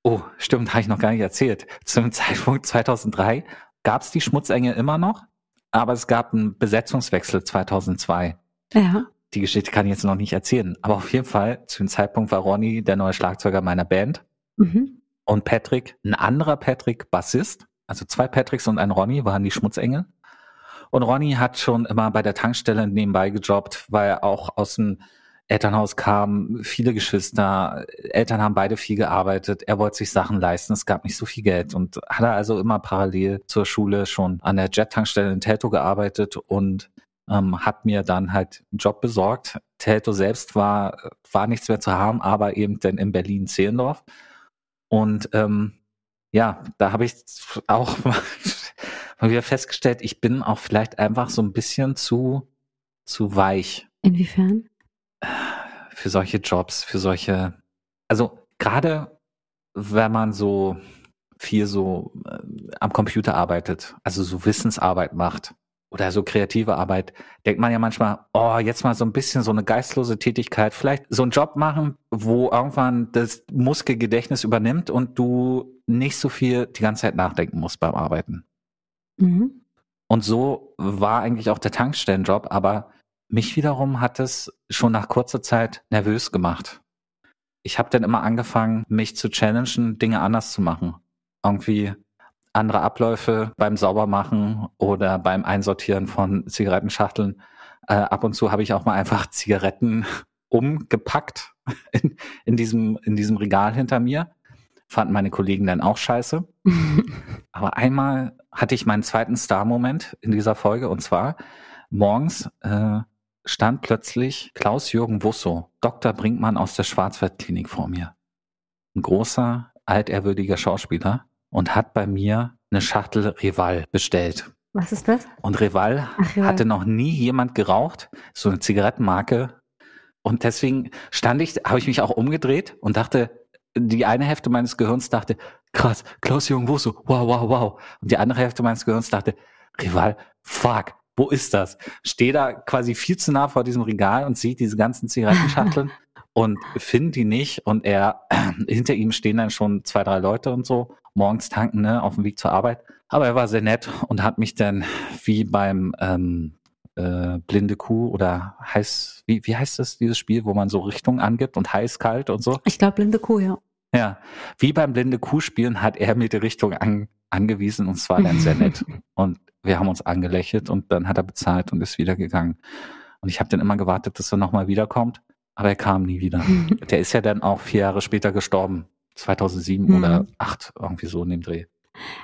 Oh, stimmt, habe ich noch gar nicht erzählt. Zu dem Zeitpunkt 2003 gab es die Schmutzengel immer noch, aber es gab einen Besetzungswechsel 2002. Ja. Die Geschichte kann ich jetzt noch nicht erzählen, aber auf jeden Fall zu dem Zeitpunkt war Ronny der neue Schlagzeuger meiner Band Mhm. und Patrick, ein anderer Patrick, Bassist. Also zwei Patricks und ein Ronny waren die Schmutzengel. Und Ronny hat schon immer bei der Tankstelle nebenbei gejobbt, weil er auch aus dem Elternhaus kam, viele Geschwister, Eltern haben beide viel gearbeitet, er wollte sich Sachen leisten, es gab nicht so viel Geld und hat er also immer parallel zur Schule schon an der Jet-Tankstelle in Telto gearbeitet und ähm, hat mir dann halt einen Job besorgt. Telto selbst war, war nichts mehr zu haben, aber eben dann in Berlin-Zehlendorf. Und ähm, ja, da habe ich auch mal wieder festgestellt, ich bin auch vielleicht einfach so ein bisschen zu, zu weich Inwiefern? Für solche Jobs, für solche, also gerade wenn man so viel so äh, am Computer arbeitet, also so Wissensarbeit macht oder so kreative Arbeit, denkt man ja manchmal, oh, jetzt mal so ein bisschen so eine geistlose Tätigkeit, vielleicht so einen Job machen, wo irgendwann das Muskelgedächtnis übernimmt und du nicht so viel die ganze Zeit nachdenken musst beim Arbeiten. Mhm. Und so war eigentlich auch der Tankstellenjob, aber mich wiederum hat es schon nach kurzer Zeit nervös gemacht. Ich habe dann immer angefangen, mich zu challengen, Dinge anders zu machen. Irgendwie andere Abläufe beim Saubermachen oder beim Einsortieren von Zigarettenschachteln. Äh, ab und zu habe ich auch mal einfach Zigaretten umgepackt in, in, diesem, in diesem Regal hinter mir. Fanden meine Kollegen dann auch scheiße. Aber einmal hatte ich meinen zweiten Star-Moment in dieser Folge und zwar morgens äh, stand plötzlich Klaus-Jürgen Wusso, Dr. Brinkmann aus der Schwarzwaldklinik vor mir. Ein großer, altehrwürdiger Schauspieler und hat bei mir eine Schachtel Rival bestellt. Was ist das? Und Rival Ach ja. hatte noch nie jemand geraucht, so eine Zigarettenmarke. Und deswegen stand ich, habe ich mich auch umgedreht und dachte, die eine Hälfte meines Gehirns dachte, krass, Klaus-Jürgen Wusso, wow, wow, wow. Und die andere Hälfte meines Gehirns dachte, Rival, fuck, wo ist das? Stehe da quasi viel zu nah vor diesem Regal und sieht diese ganzen Zigarettenschachteln und finde die nicht. Und er, hinter ihm stehen dann schon zwei, drei Leute und so, morgens tanken, ne, auf dem Weg zur Arbeit. Aber er war sehr nett und hat mich dann wie beim ähm, äh, blinde Kuh oder heiß, wie, wie heißt das, dieses Spiel, wo man so Richtung angibt und heiß, kalt und so? Ich glaube, blinde Kuh, ja. Ja, wie beim blinde Kuh spielen hat er mir die Richtung an, angewiesen und es war dann sehr nett. Und wir haben uns angelächelt und dann hat er bezahlt und ist wieder gegangen. Und ich habe dann immer gewartet, dass er nochmal wiederkommt, aber er kam nie wieder. Der ist ja dann auch vier Jahre später gestorben. 2007 Mhm. oder 8, irgendwie so in dem Dreh.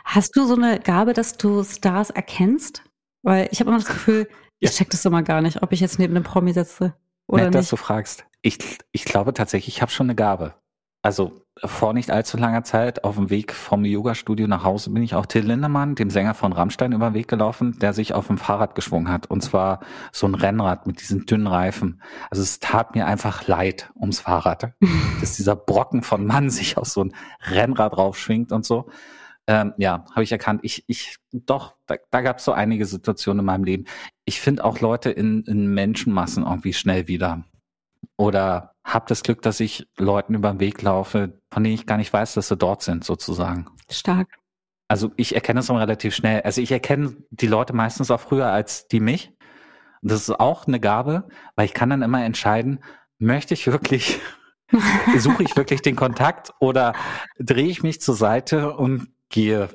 Hast du so eine Gabe, dass du Stars erkennst? Weil ich habe immer das Gefühl, Ja. ich check das immer gar nicht, ob ich jetzt neben einem Promi sitze oder Nett, dass nicht. du fragst. Ich, ich glaube tatsächlich, ich habe schon eine Gabe. Also vor nicht allzu langer Zeit auf dem Weg vom Yoga-Studio nach Hause bin ich auch Till Lindemann, dem Sänger von Rammstein, über den Weg gelaufen, der sich auf dem Fahrrad geschwungen hat. Und zwar so ein Rennrad mit diesen dünnen Reifen. Also es tat mir einfach leid ums Fahrrad, dass dieser Brocken von Mann sich auf so ein Rennrad raufschwingt und so. Ähm, ja, habe ich erkannt. Ich, ich, doch, da, da gab es so einige Situationen in meinem Leben. Ich finde auch Leute in, in Menschenmassen irgendwie schnell wieder. Oder habe das Glück, dass ich Leuten über den Weg laufe, von denen ich gar nicht weiß, dass sie dort sind, sozusagen. Stark. Also ich erkenne es immer relativ schnell. Also ich erkenne die Leute meistens auch früher als die mich. Und das ist auch eine Gabe, weil ich kann dann immer entscheiden, möchte ich wirklich Suche ich wirklich den Kontakt oder drehe ich mich zur Seite und gehe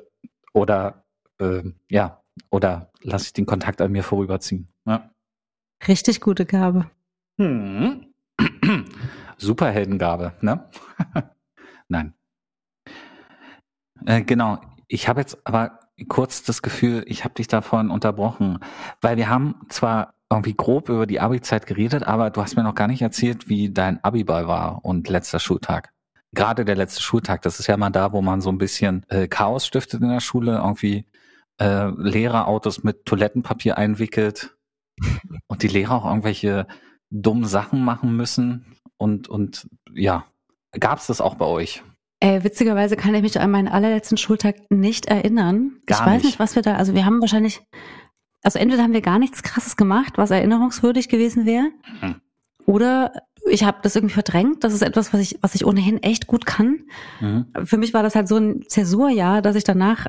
oder äh, ja, oder lasse ich den Kontakt an mir vorüberziehen. Ja. Richtig gute Gabe. Hm. Superheldengabe, ne? Nein. Äh, genau. Ich habe jetzt aber kurz das Gefühl, ich habe dich da vorhin unterbrochen, weil wir haben zwar irgendwie grob über die Abi-Zeit geredet, aber du hast mir noch gar nicht erzählt, wie dein Abiball war und letzter Schultag. Gerade der letzte Schultag, das ist ja mal da, wo man so ein bisschen äh, Chaos stiftet in der Schule, irgendwie äh, Lehrerautos mit Toilettenpapier einwickelt und die Lehrer auch irgendwelche dummen Sachen machen müssen und und ja, gab's das auch bei euch? Äh, witzigerweise kann ich mich an meinen allerletzten Schultag nicht erinnern. Gar ich weiß nicht. nicht, was wir da, also wir haben wahrscheinlich, also entweder haben wir gar nichts Krasses gemacht, was erinnerungswürdig gewesen wäre, Hm. oder ich habe das irgendwie verdrängt. Das ist etwas, was ich, was ich ohnehin echt gut kann. Mhm. Für mich war das halt so ein Zäsurjahr, dass ich danach,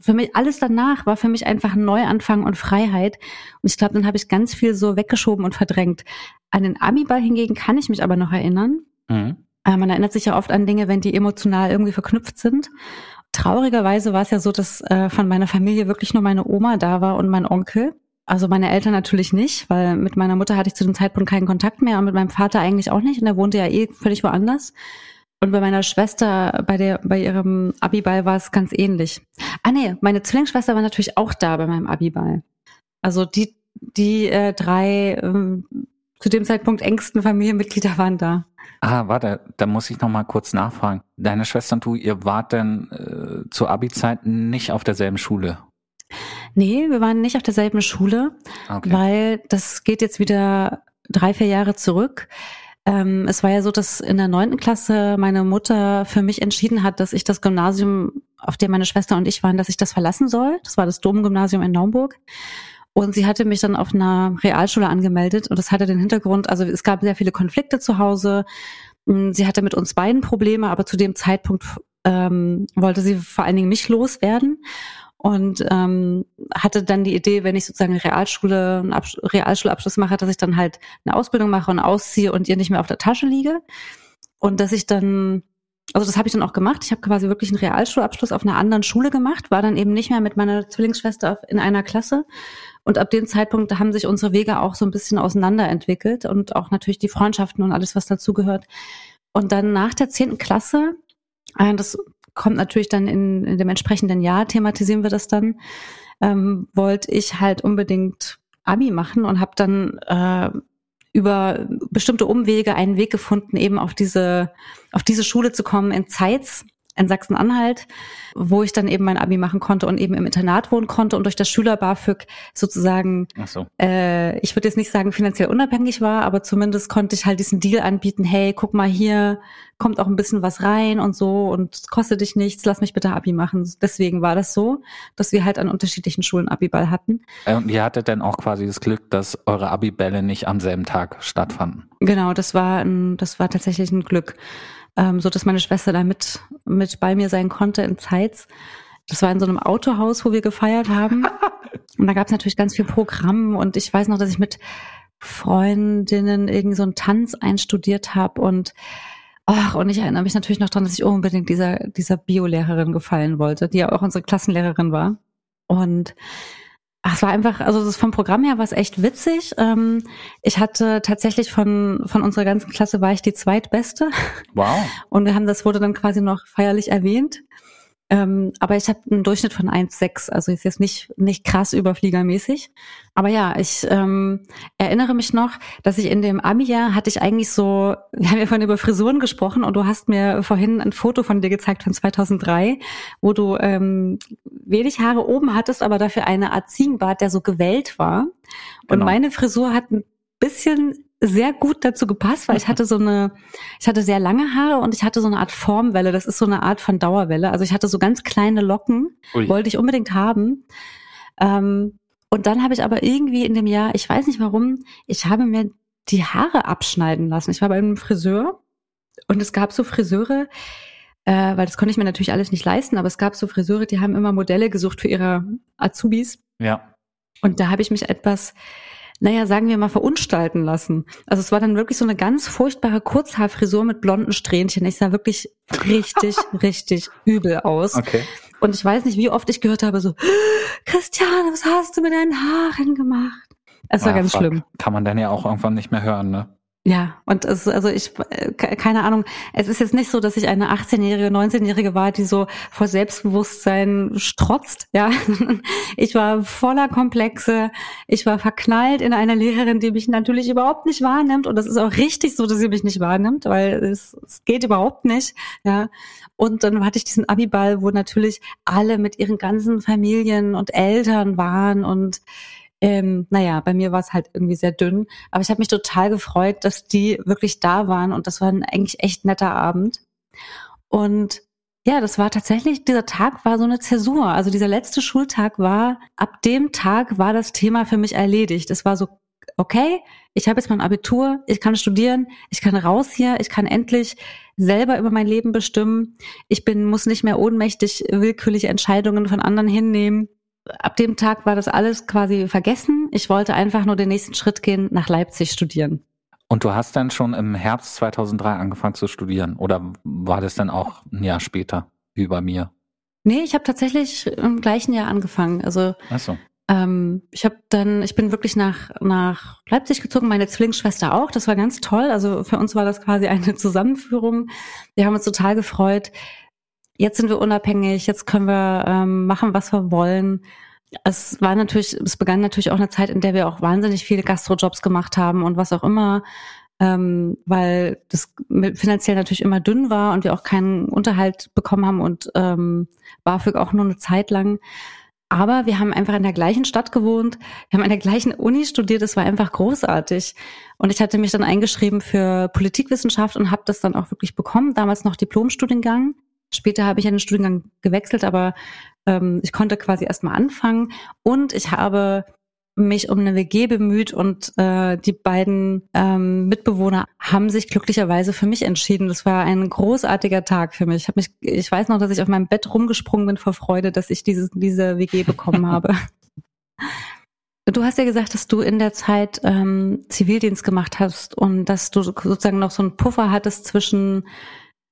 für mich alles danach war für mich einfach ein Neuanfang und Freiheit. Und ich glaube, dann habe ich ganz viel so weggeschoben und verdrängt. An den Abiball hingegen kann ich mich aber noch erinnern. Mhm. Äh, Man erinnert sich ja oft an Dinge, wenn die emotional irgendwie verknüpft sind. Traurigerweise war es ja so, dass äh, von meiner Familie wirklich nur meine Oma da war und mein Onkel. Also meine Eltern natürlich nicht, weil mit meiner Mutter hatte ich zu dem Zeitpunkt keinen Kontakt mehr und mit meinem Vater eigentlich auch nicht. Und er wohnte ja eh völlig woanders. Und bei meiner Schwester, bei der, bei ihrem Abiball war es ganz ähnlich. Ah nee, meine Zwillingsschwester war natürlich auch da bei meinem Abiball. Also die, die äh, drei ähm, zu dem Zeitpunkt engsten Familienmitglieder waren da. Ah, warte, da muss ich noch mal kurz nachfragen. Deine Schwester und du, ihr wart denn äh, zur Abi-Zeit nicht auf derselben Schule? Nee, wir waren nicht auf derselben Schule, Okay. weil das geht jetzt wieder drei, vier Jahre zurück. Ähm, es war ja so, dass in der neunten Klasse meine Mutter für mich entschieden hat, dass ich das Gymnasium, auf dem meine Schwester und ich waren, dass ich das verlassen soll. Das war das Domgymnasium in Naumburg. Und sie hatte mich dann auf einer Realschule angemeldet und das hatte den Hintergrund, also es gab sehr viele Konflikte zu Hause. Mm, Sie hatte mit uns beiden Probleme, aber zu dem Zeitpunkt ähm, wollte sie vor allen Dingen mich loswerden und ähm, hatte dann die Idee, wenn ich sozusagen Realschule, einen Abs Realschulabschluss mache, dass ich dann halt eine Ausbildung mache und ausziehe und ihr nicht mehr auf der Tasche liege. Und dass ich dann, also das habe ich dann auch gemacht. Ich habe quasi wirklich einen Realschulabschluss auf einer anderen Schule gemacht, war dann eben nicht mehr mit meiner Zwillingsschwester in einer Klasse. Und ab dem Zeitpunkt haben sich unsere Wege auch so ein bisschen auseinanderentwickelt und auch natürlich die Freundschaften und alles, was dazugehört. Und dann nach der zehnten Klasse, äh, das kommt natürlich dann in, in dem entsprechenden Jahr, thematisieren wir das dann, ähm, wollte ich halt unbedingt Abi machen und habe dann äh, über bestimmte Umwege einen Weg gefunden, eben auf diese, auf diese Schule zu kommen in Zeitz in Sachsen-Anhalt, wo ich dann eben mein Abi machen konnte und eben im Internat wohnen konnte und durch das Schüler-BAföG sozusagen so. äh, ich würde jetzt nicht sagen finanziell unabhängig war, aber zumindest konnte ich halt diesen Deal anbieten, hey, guck mal hier, kommt auch ein bisschen was rein und so und kostet dich nichts, lass mich bitte Abi machen. Deswegen war das so, dass wir halt an unterschiedlichen Schulen Abiball hatten. Und ihr hattet dann auch quasi das Glück, dass eure Abi-Bälle nicht am selben Tag stattfanden. Genau, das war ein, das war tatsächlich ein Glück, ähm, so dass meine Schwester da mit, mit bei mir sein konnte in Zeitz. Das war in so einem Autohaus, wo wir gefeiert haben. Und da gab es natürlich ganz viel Programm und ich weiß noch, dass ich mit Freundinnen irgendwie so einen Tanz einstudiert habe und ach, und ich erinnere mich natürlich noch daran, dass ich unbedingt dieser, dieser Biolehrerin gefallen wollte, die ja auch unsere Klassenlehrerin war. Und ach, es war einfach, also das vom Programm her war es echt witzig. Ähm, ich hatte tatsächlich von, von unserer ganzen Klasse war ich die zweitbeste. Wow. Und wir haben, das wurde dann quasi noch feierlich erwähnt. Ähm, aber ich habe einen Durchschnitt von 1,6, also ist jetzt nicht, nicht krass überfliegermäßig. Aber ja, ich ähm, erinnere mich noch, dass ich in dem Abi-Jahr hatte ich eigentlich so, wir haben ja vorhin über Frisuren gesprochen und du hast mir vorhin ein Foto von dir gezeigt von 2003, wo du ähm, wenig Haare oben hattest, aber dafür eine Art Ziegenbart, der so gewellt war. Und Genau. meine Frisur hat ein bisschen sehr gut dazu gepasst, weil ich hatte so eine, ich hatte sehr lange Haare und ich hatte so eine Art Formwelle. Das ist so eine Art von Dauerwelle. Also ich hatte so ganz kleine Locken, Ui. wollte ich unbedingt haben. Ähm, und dann habe ich aber irgendwie in dem Jahr, ich weiß nicht warum, ich habe mir die Haare abschneiden lassen. Ich war bei einem Friseur und es gab so Friseure, äh, weil das konnte ich mir natürlich alles nicht leisten, aber es gab so Friseure, die haben immer Modelle gesucht für ihre Azubis. Ja. Und da habe ich mich etwas naja, sagen wir mal, verunstalten lassen. Also es war dann wirklich so eine ganz furchtbare Kurzhaarfrisur mit blonden Strähnchen. Ich sah wirklich richtig, richtig übel aus. Okay. Und ich weiß nicht, wie oft ich gehört habe, so, Christiane, was hast du mit deinen Haaren gemacht? Es war Ah, ganz fuck. schlimm. Kann man dann ja auch irgendwann nicht mehr hören, ne? Ja, und es, also ich, äh, ke- keine Ahnung, es ist jetzt nicht so, dass ich eine 18-Jährige, 19-Jährige war, die so vor Selbstbewusstsein strotzt, ja. Ich war voller Komplexe, ich war verknallt in eine Lehrerin, die mich natürlich überhaupt nicht wahrnimmt und das ist auch richtig so, dass sie mich nicht wahrnimmt, weil es, es geht überhaupt nicht, ja. Und dann hatte ich diesen Abiball, wo natürlich alle mit ihren ganzen Familien und Eltern waren und ähm, naja, bei mir war es halt irgendwie sehr dünn. Aber ich habe mich total gefreut, dass die wirklich da waren und das war ein eigentlich echt netter Abend. Und ja, das war tatsächlich, dieser Tag war so eine Zäsur. Also dieser letzte Schultag war, ab dem Tag war das Thema für mich erledigt. Es war so, okay, ich habe jetzt mein Abitur, ich kann studieren, ich kann raus hier, ich kann endlich selber über mein Leben bestimmen. Ich bin, muss nicht mehr ohnmächtig willkürliche Entscheidungen von anderen hinnehmen ab dem Tag war das alles quasi vergessen. Ich wollte einfach nur den nächsten Schritt gehen, nach Leipzig studieren. Und du hast dann schon im Herbst 2003 angefangen zu studieren oder war das dann auch ein Jahr später, wie bei mir? Nee, ich habe tatsächlich im gleichen Jahr angefangen. Also Achso. ähm, ich habe dann, ich bin wirklich nach nach Leipzig gezogen, meine Zwillingsschwester auch. Das war ganz toll. Also für uns war das quasi eine Zusammenführung. Wir haben uns total gefreut. Jetzt sind wir unabhängig. Jetzt können wir ähm, machen, was wir wollen. Es war natürlich, es begann natürlich auch eine Zeit, in der wir auch wahnsinnig viele Gastrojobs gemacht haben und was auch immer, ähm, weil das finanziell natürlich immer dünn war und wir auch keinen Unterhalt bekommen haben und ähm, BAföG auch nur eine Zeit lang. Aber wir haben einfach in der gleichen Stadt gewohnt, wir haben an der gleichen Uni studiert, es war einfach großartig. Und ich hatte mich dann eingeschrieben für Politikwissenschaft und habe das dann auch wirklich bekommen, damals noch Diplomstudiengang. Später habe ich einen Studiengang gewechselt, aber ähm, ich konnte quasi erstmal anfangen und ich habe mich um eine WG bemüht und äh, die beiden ähm, Mitbewohner haben sich glücklicherweise für mich entschieden. Das war ein großartiger Tag für mich. Ich, hab mich, ich weiß noch, dass ich auf meinem Bett rumgesprungen bin vor Freude, dass ich dieses, diese WG bekommen habe. Du hast ja gesagt, dass du in der Zeit ähm, Zivildienst gemacht hast und dass du sozusagen noch so einen Puffer hattest zwischen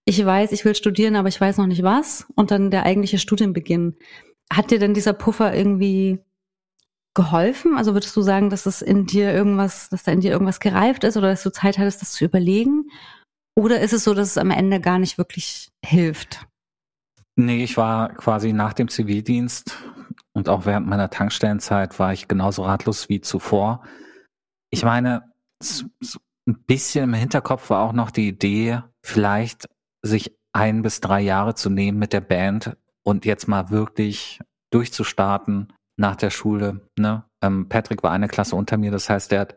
ich weiß, ich will studieren, aber ich weiß noch nicht was und dann der eigentliche Studienbeginn. Hat dir denn dieser Puffer irgendwie geholfen? Also würdest du sagen, dass es in dir irgendwas, dass da in dir irgendwas gereift ist oder dass du Zeit hattest, das zu überlegen? Oder ist es so, dass es am Ende gar nicht wirklich hilft? Nee, ich war quasi nach dem Zivildienst und auch während meiner Tankstellenzeit war ich genauso ratlos wie zuvor. Ich meine, ein bisschen im Hinterkopf war auch noch die Idee, vielleicht sich ein bis drei Jahre zu nehmen mit der Band und jetzt mal wirklich durchzustarten nach der Schule. Ne? Ähm, Patrick war eine Klasse unter mir, das heißt, der hat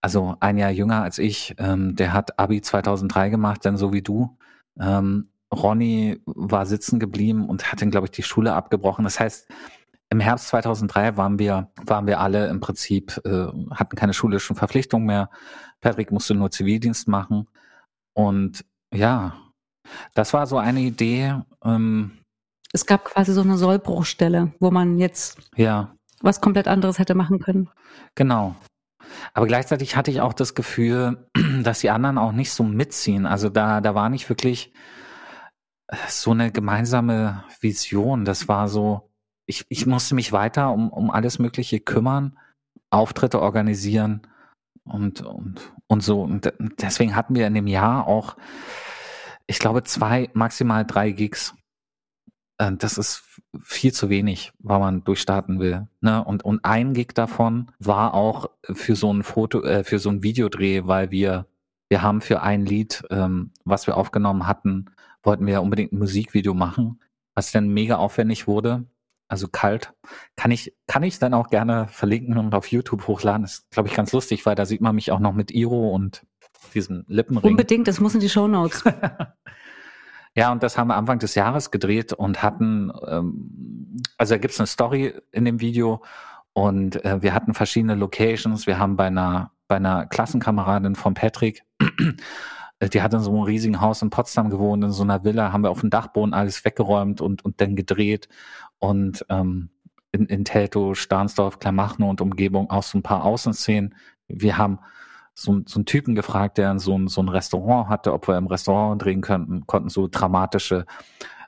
also ein Jahr jünger als ich, ähm, der hat Abi 2003 gemacht, dann so wie du. Ähm, Ronny war sitzen geblieben und hat dann, glaube ich, die Schule abgebrochen. Das heißt, im Herbst 2003 waren wir, waren wir alle im Prinzip, äh, hatten keine schulischen Verpflichtungen mehr. Patrick musste nur Zivildienst machen. Und ja, das war so eine Idee. Ähm, Es gab quasi so eine Sollbruchstelle, wo man jetzt ja, was komplett anderes hätte machen können. Genau. Aber gleichzeitig hatte ich auch das Gefühl, dass die anderen auch nicht so mitziehen. Also da, da war nicht wirklich so eine gemeinsame Vision. Das war so, ich, ich musste mich weiter um, um alles Mögliche kümmern, Auftritte organisieren und, und, und so. Und deswegen hatten wir in dem Jahr auch, ich glaube, zwei, maximal drei Gigs. Äh, Das ist viel zu wenig, weil man durchstarten will. Ne? Und, und ein Gig davon war auch für so ein Foto, äh, für so ein Videodreh, weil wir, wir haben für ein Lied, ähm, was wir aufgenommen hatten, wollten wir unbedingt ein Musikvideo machen, was dann mega aufwendig wurde. Also kalt. Kann ich, kann ich dann auch gerne verlinken und auf YouTube hochladen. ist, glaube ich, ganz lustig, weil da sieht man mich auch noch mit Iro und diesem Lippenring. Unbedingt, das muss in die Shownotes. Ja, und das haben wir Anfang des Jahres gedreht und hatten, ähm, also da gibt's eine Story in dem Video und äh, wir hatten verschiedene Locations. Wir haben bei einer, bei einer Klassenkameradin von Patrick, äh, die hat in so einem riesigen Haus in Potsdam gewohnt, in so einer Villa, haben wir auf dem Dachboden alles weggeräumt und, und dann gedreht. Und ähm, in, in Teltow, Stahnsdorf, Kleinmachnow und Umgebung auch so ein paar Außenszenen. Wir haben so, so einen Typen gefragt, der so ein, so ein Restaurant hatte, ob wir im Restaurant drehen könnten, konnten so dramatische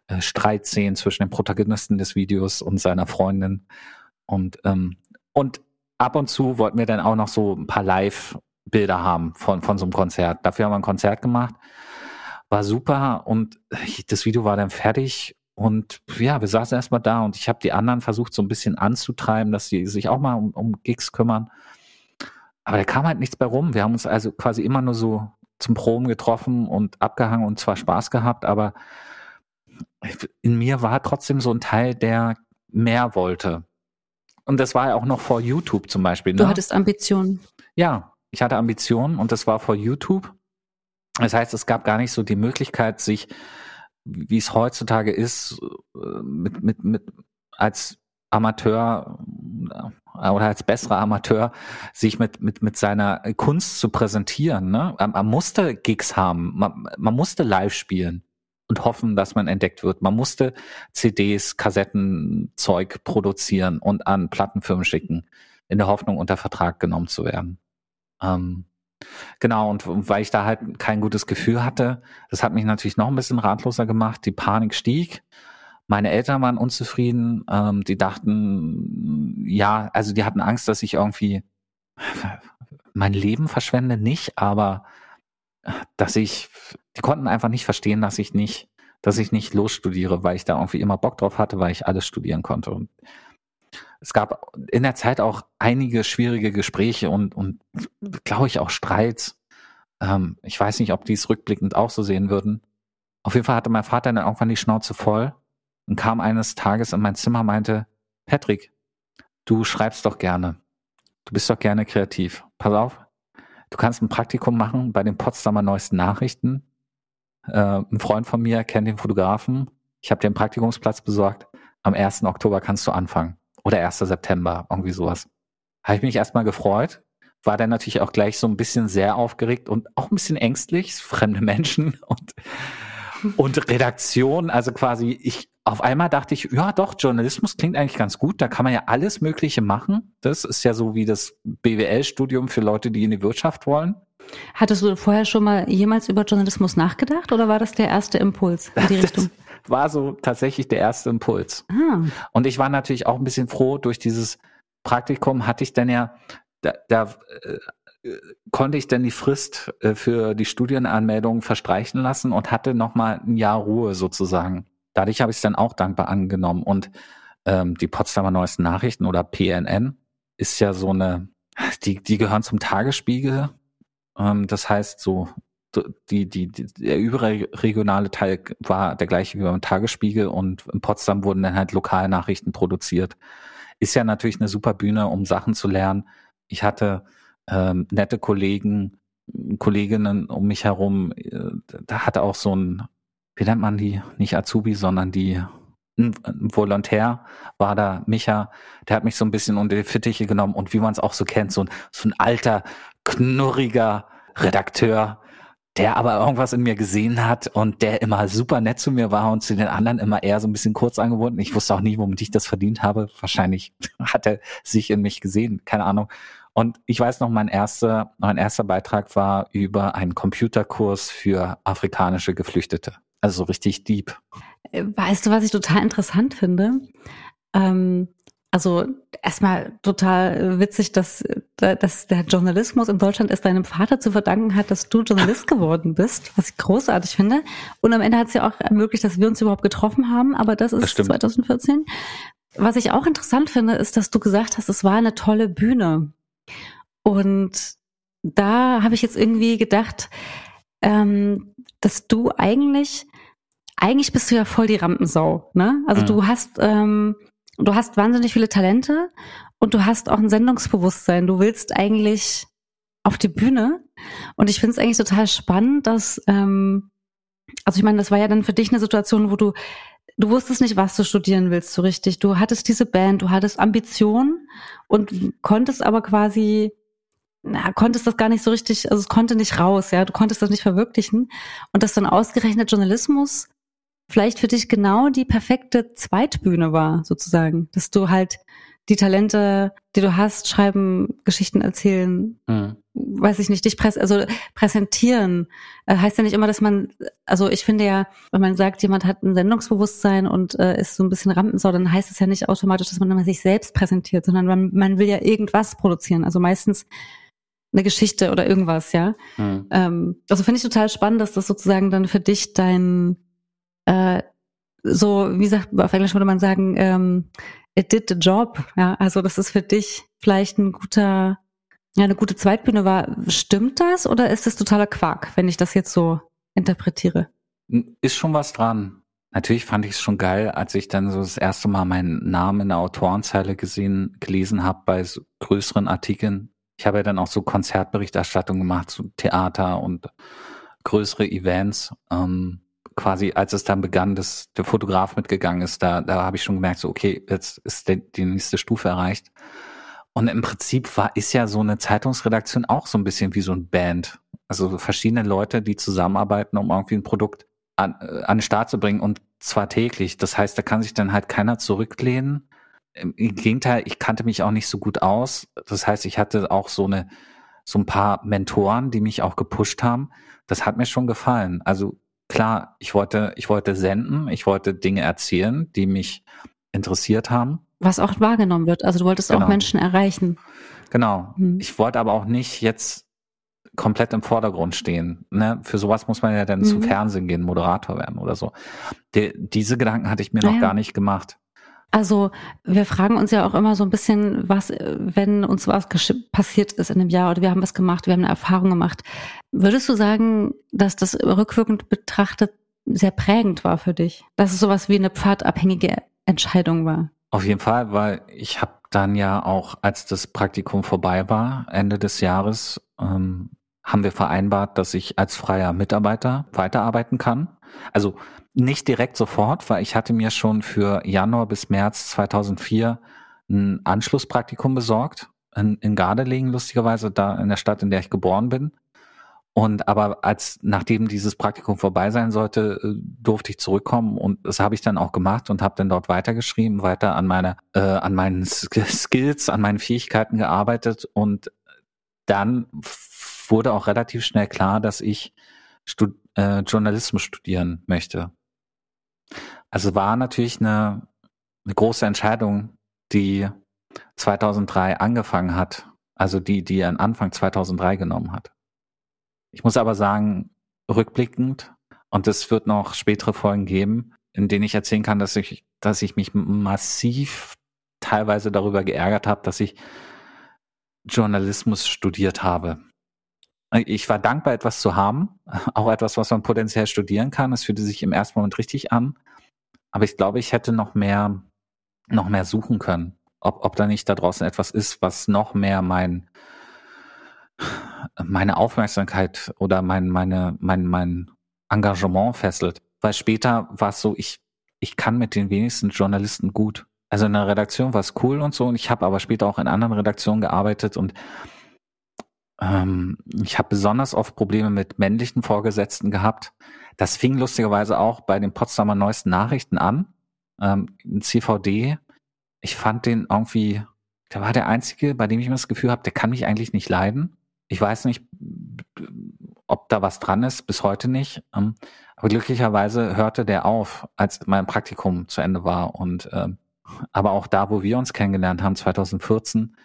äh, Streitszenen zwischen dem Protagonisten des Videos und seiner Freundin. Und, ähm, und ab und zu wollten wir dann auch noch so ein paar Live-Bilder haben von, von so einem Konzert. Dafür haben wir ein Konzert gemacht. War super und das Video war dann fertig und ja, wir saßen erstmal da und ich habe die anderen versucht, so ein bisschen anzutreiben, dass sie sich auch mal um, um Gigs kümmern. Aber da kam halt nichts bei rum. Wir haben uns also quasi immer nur so zum Proben getroffen und abgehangen und zwar Spaß gehabt, aber in mir war trotzdem so ein Teil, der mehr wollte. Und das war ja auch noch vor YouTube zum Beispiel. Ne? Du hattest Ambitionen. Ja, ich hatte Ambitionen und das war vor YouTube. Das heißt, es gab gar nicht so die Möglichkeit, sich, wie es heutzutage ist, äh, mit, mit, mit als Amateur äh, oder als besserer Amateur sich mit, mit, mit seiner Kunst zu präsentieren. Ne? Man musste Gigs haben, man, man musste live spielen und hoffen, dass man entdeckt wird. Man musste CDs, Kassetten, Zeug produzieren und an Plattenfirmen schicken, in der Hoffnung, unter Vertrag genommen zu werden. Ähm, genau, und weil ich da halt kein gutes Gefühl hatte, das hat mich natürlich noch ein bisschen ratloser gemacht. Die Panik stieg. Meine Eltern waren unzufrieden. Ähm, die dachten, ja, also die hatten Angst, dass ich irgendwie mein Leben verschwende, nicht, aber dass ich, die konnten einfach nicht verstehen, dass ich nicht, dass ich nicht losstudiere, weil ich da irgendwie immer Bock drauf hatte, weil ich alles studieren konnte. Und es gab in der Zeit auch einige schwierige Gespräche und, und glaube ich auch Streits. Ähm, ich weiß nicht, ob die es rückblickend auch so sehen würden. Auf jeden Fall hatte mein Vater dann irgendwann die Schnauze voll und kam eines Tages in mein Zimmer und meinte, Patrick, du schreibst doch gerne. Du bist doch gerne kreativ. Pass auf, Du kannst ein Praktikum machen bei den Potsdamer Neuesten Nachrichten. Äh, ein Freund von mir kennt den Fotografen. Ich habe dir einen Praktikumsplatz besorgt. Am 1. Oktober kannst du anfangen. Oder 1. September, irgendwie sowas. Habe ich mich erstmal gefreut. War dann natürlich auch gleich so ein bisschen sehr aufgeregt und auch ein bisschen ängstlich. Fremde Menschen und, und Redaktion. Also quasi, ich auf einmal dachte ich, ja doch, Journalismus klingt eigentlich ganz gut, da kann man ja alles Mögliche machen. Das ist ja so wie das BWL-Studium für Leute, die in die Wirtschaft wollen. Hattest du vorher schon mal jemals über Journalismus nachgedacht oder war das der erste Impuls in die Richtung? Das war so tatsächlich der erste Impuls. Ah. Und ich war natürlich auch ein bisschen froh, durch dieses Praktikum hatte ich dann ja, da, da äh, konnte ich dann die Frist äh, für die Studienanmeldung verstreichen lassen und hatte nochmal ein Jahr Ruhe sozusagen dadurch habe ich es dann auch dankbar angenommen. Und ähm, die Potsdamer Neuesten Nachrichten oder PNN ist ja so eine, die, die gehören zum Tagesspiegel. Ähm, das heißt, so die, die, die, der überregionale Teil war der gleiche wie beim Tagesspiegel und in Potsdam wurden dann halt Lokalnachrichten produziert. Ist ja natürlich eine super Bühne, um Sachen zu lernen. Ich hatte ähm, nette Kollegen, Kolleginnen um mich herum. Äh, da hatte auch so ein wie nennt man die? Nicht Azubi, sondern die ein Volontär war da, Micha, der hat mich so ein bisschen unter die Fittiche genommen und wie man es auch so kennt, so ein, so ein alter, knurriger Redakteur, der aber irgendwas in mir gesehen hat und der immer super nett zu mir war und zu den anderen immer eher so ein bisschen kurz angebunden. Ich wusste auch nie, womit ich das verdient habe. Wahrscheinlich hat er sich in mich gesehen, keine Ahnung. Und ich weiß noch, mein erster, mein erster Beitrag war über einen Computerkurs für afrikanische Geflüchtete. Also so richtig deep. Weißt du, was ich total interessant finde? Ähm, also erstmal total witzig, dass, dass der Journalismus in Deutschland es deinem Vater zu verdanken hat, dass du Journalist geworden bist, was ich großartig finde. Und am Ende hat es ja auch ermöglicht, dass wir uns überhaupt getroffen haben, aber das ist das 2014. Was ich auch interessant finde, ist, dass du gesagt hast, es war eine tolle Bühne. Und da habe ich jetzt irgendwie gedacht, ähm, dass du eigentlich eigentlich bist du ja voll die Rampensau, ne? Also mhm. du hast, ähm, du hast wahnsinnig viele Talente und du hast auch ein Sendungsbewusstsein. Du willst eigentlich auf die Bühne. Und ich finde es eigentlich total spannend, dass, ähm, also ich meine, das war ja dann für dich eine Situation, wo du, du wusstest nicht, was du studieren willst so richtig. Du hattest diese Band, du hattest Ambitionen und konntest aber quasi, na, konntest das gar nicht so richtig, also es konnte nicht raus, ja, du konntest das nicht verwirklichen. Und dass dann ausgerechnet Journalismus vielleicht für dich genau die perfekte Zweitbühne war, sozusagen. Dass du halt die Talente, die du hast, schreiben, Geschichten erzählen, mhm. weiß ich nicht, dich präs also präsentieren, äh, heißt ja nicht immer, dass man, also ich finde ja, wenn man sagt, jemand hat ein Sendungsbewusstsein und äh, ist so ein bisschen Rampensau, dann heißt es ja nicht automatisch, dass man immer sich selbst präsentiert, sondern man, man will ja irgendwas produzieren. Also meistens eine Geschichte oder irgendwas, ja. Mhm. Ähm, also finde ich total spannend, dass das sozusagen dann für dich dein äh, so, wie sagt, auf Englisch würde man sagen, ähm, it did the job. Ja, also das ist für dich vielleicht ein guter, ja, eine gute Zweitbühne war. Stimmt das oder ist das totaler Quark, wenn ich das jetzt so interpretiere? Ist schon was dran. Natürlich fand ich es schon geil, als ich dann so das erste Mal meinen Namen in der Autorenzeile gesehen, gelesen habe bei so größeren Artikeln. Ich habe ja dann auch so Konzertberichterstattung gemacht zu Theater und größere Events. Ähm, quasi, als es dann begann, dass der Fotograf mitgegangen ist, da, da habe ich schon gemerkt, so, okay, jetzt ist der, die nächste Stufe erreicht. Und im Prinzip war, ist ja so eine Zeitungsredaktion auch so ein bisschen wie so ein Band. Also verschiedene Leute, die zusammenarbeiten, um irgendwie ein Produkt an, äh, an den Start zu bringen und zwar täglich. Das heißt, da kann sich dann halt keiner zurücklehnen. Im Gegenteil, ich kannte mich auch nicht so gut aus. Das heißt, ich hatte auch so eine, so ein paar Mentoren, die mich auch gepusht haben. Das hat mir schon gefallen. Also klar, ich wollte, ich wollte senden, ich wollte Dinge erzählen, die mich interessiert haben. Was auch wahrgenommen wird. Also du wolltest genau. auch Menschen erreichen. Genau. Hm. Ich wollte aber auch nicht jetzt komplett im Vordergrund stehen. Ne? Für sowas muss man ja dann mhm. zum Fernsehen gehen, Moderator werden oder so. Die, diese Gedanken hatte ich mir naja. noch gar nicht gemacht. Also wir fragen uns ja auch immer so ein bisschen, was, wenn uns was passiert ist in einem Jahr oder wir haben was gemacht, wir haben eine Erfahrung gemacht. Würdest du sagen, dass das rückwirkend betrachtet sehr prägend war für dich? Dass es sowas wie eine pfadabhängige Entscheidung war? Auf jeden Fall, weil ich habe dann ja auch, als das Praktikum vorbei war, Ende des Jahres, ähm, haben wir vereinbart, dass ich als freier Mitarbeiter weiterarbeiten kann. Also nicht direkt sofort, weil ich hatte mir schon für Januar bis März 2004 ein Anschlusspraktikum besorgt in, in Gardelegen, lustigerweise da in der Stadt, in der ich geboren bin. Und aber als nachdem dieses Praktikum vorbei sein sollte, äh, durfte ich zurückkommen und das habe ich dann auch gemacht und habe dann dort weitergeschrieben, weiter an meine äh, an meinen Skills, an meinen Fähigkeiten gearbeitet und dann wurde auch relativ schnell klar, dass ich Stud äh, Journalismus studieren möchte. Also war natürlich eine, eine große Entscheidung, die 2003 angefangen hat, also die, die an Anfang 2003 genommen hat. Ich muss aber sagen, rückblickend, und es wird noch spätere Folgen geben, in denen ich erzählen kann, dass ich, dass ich mich massiv teilweise darüber geärgert habe, dass ich Journalismus studiert habe. Ich war dankbar, etwas zu haben, auch etwas, was man potenziell studieren kann. Es fühlte sich im ersten Moment richtig an. Aber ich glaube, ich hätte noch mehr, noch mehr suchen können. Ob, ob da nicht da draußen etwas ist, was noch mehr mein, meine Aufmerksamkeit oder mein, meine, mein, mein Engagement fesselt. Weil später war es so, ich, ich kann mit den wenigsten Journalisten gut. Also in der Redaktion war es cool und so. Und ich habe aber später auch in anderen Redaktionen gearbeitet und ähm, ich habe besonders oft Probleme mit männlichen Vorgesetzten gehabt. Das fing lustigerweise auch bei den Potsdamer Neuesten Nachrichten an. Ähm, CVD. Ich fand den irgendwie, der war der Einzige, bei dem ich immer das Gefühl habe, der kann mich eigentlich nicht leiden. Ich weiß nicht, ob da was dran ist, bis heute nicht. Ähm, aber glücklicherweise hörte der auf, als mein Praktikum zu Ende war. Und ähm, aber auch da, wo wir uns kennengelernt haben, 2014,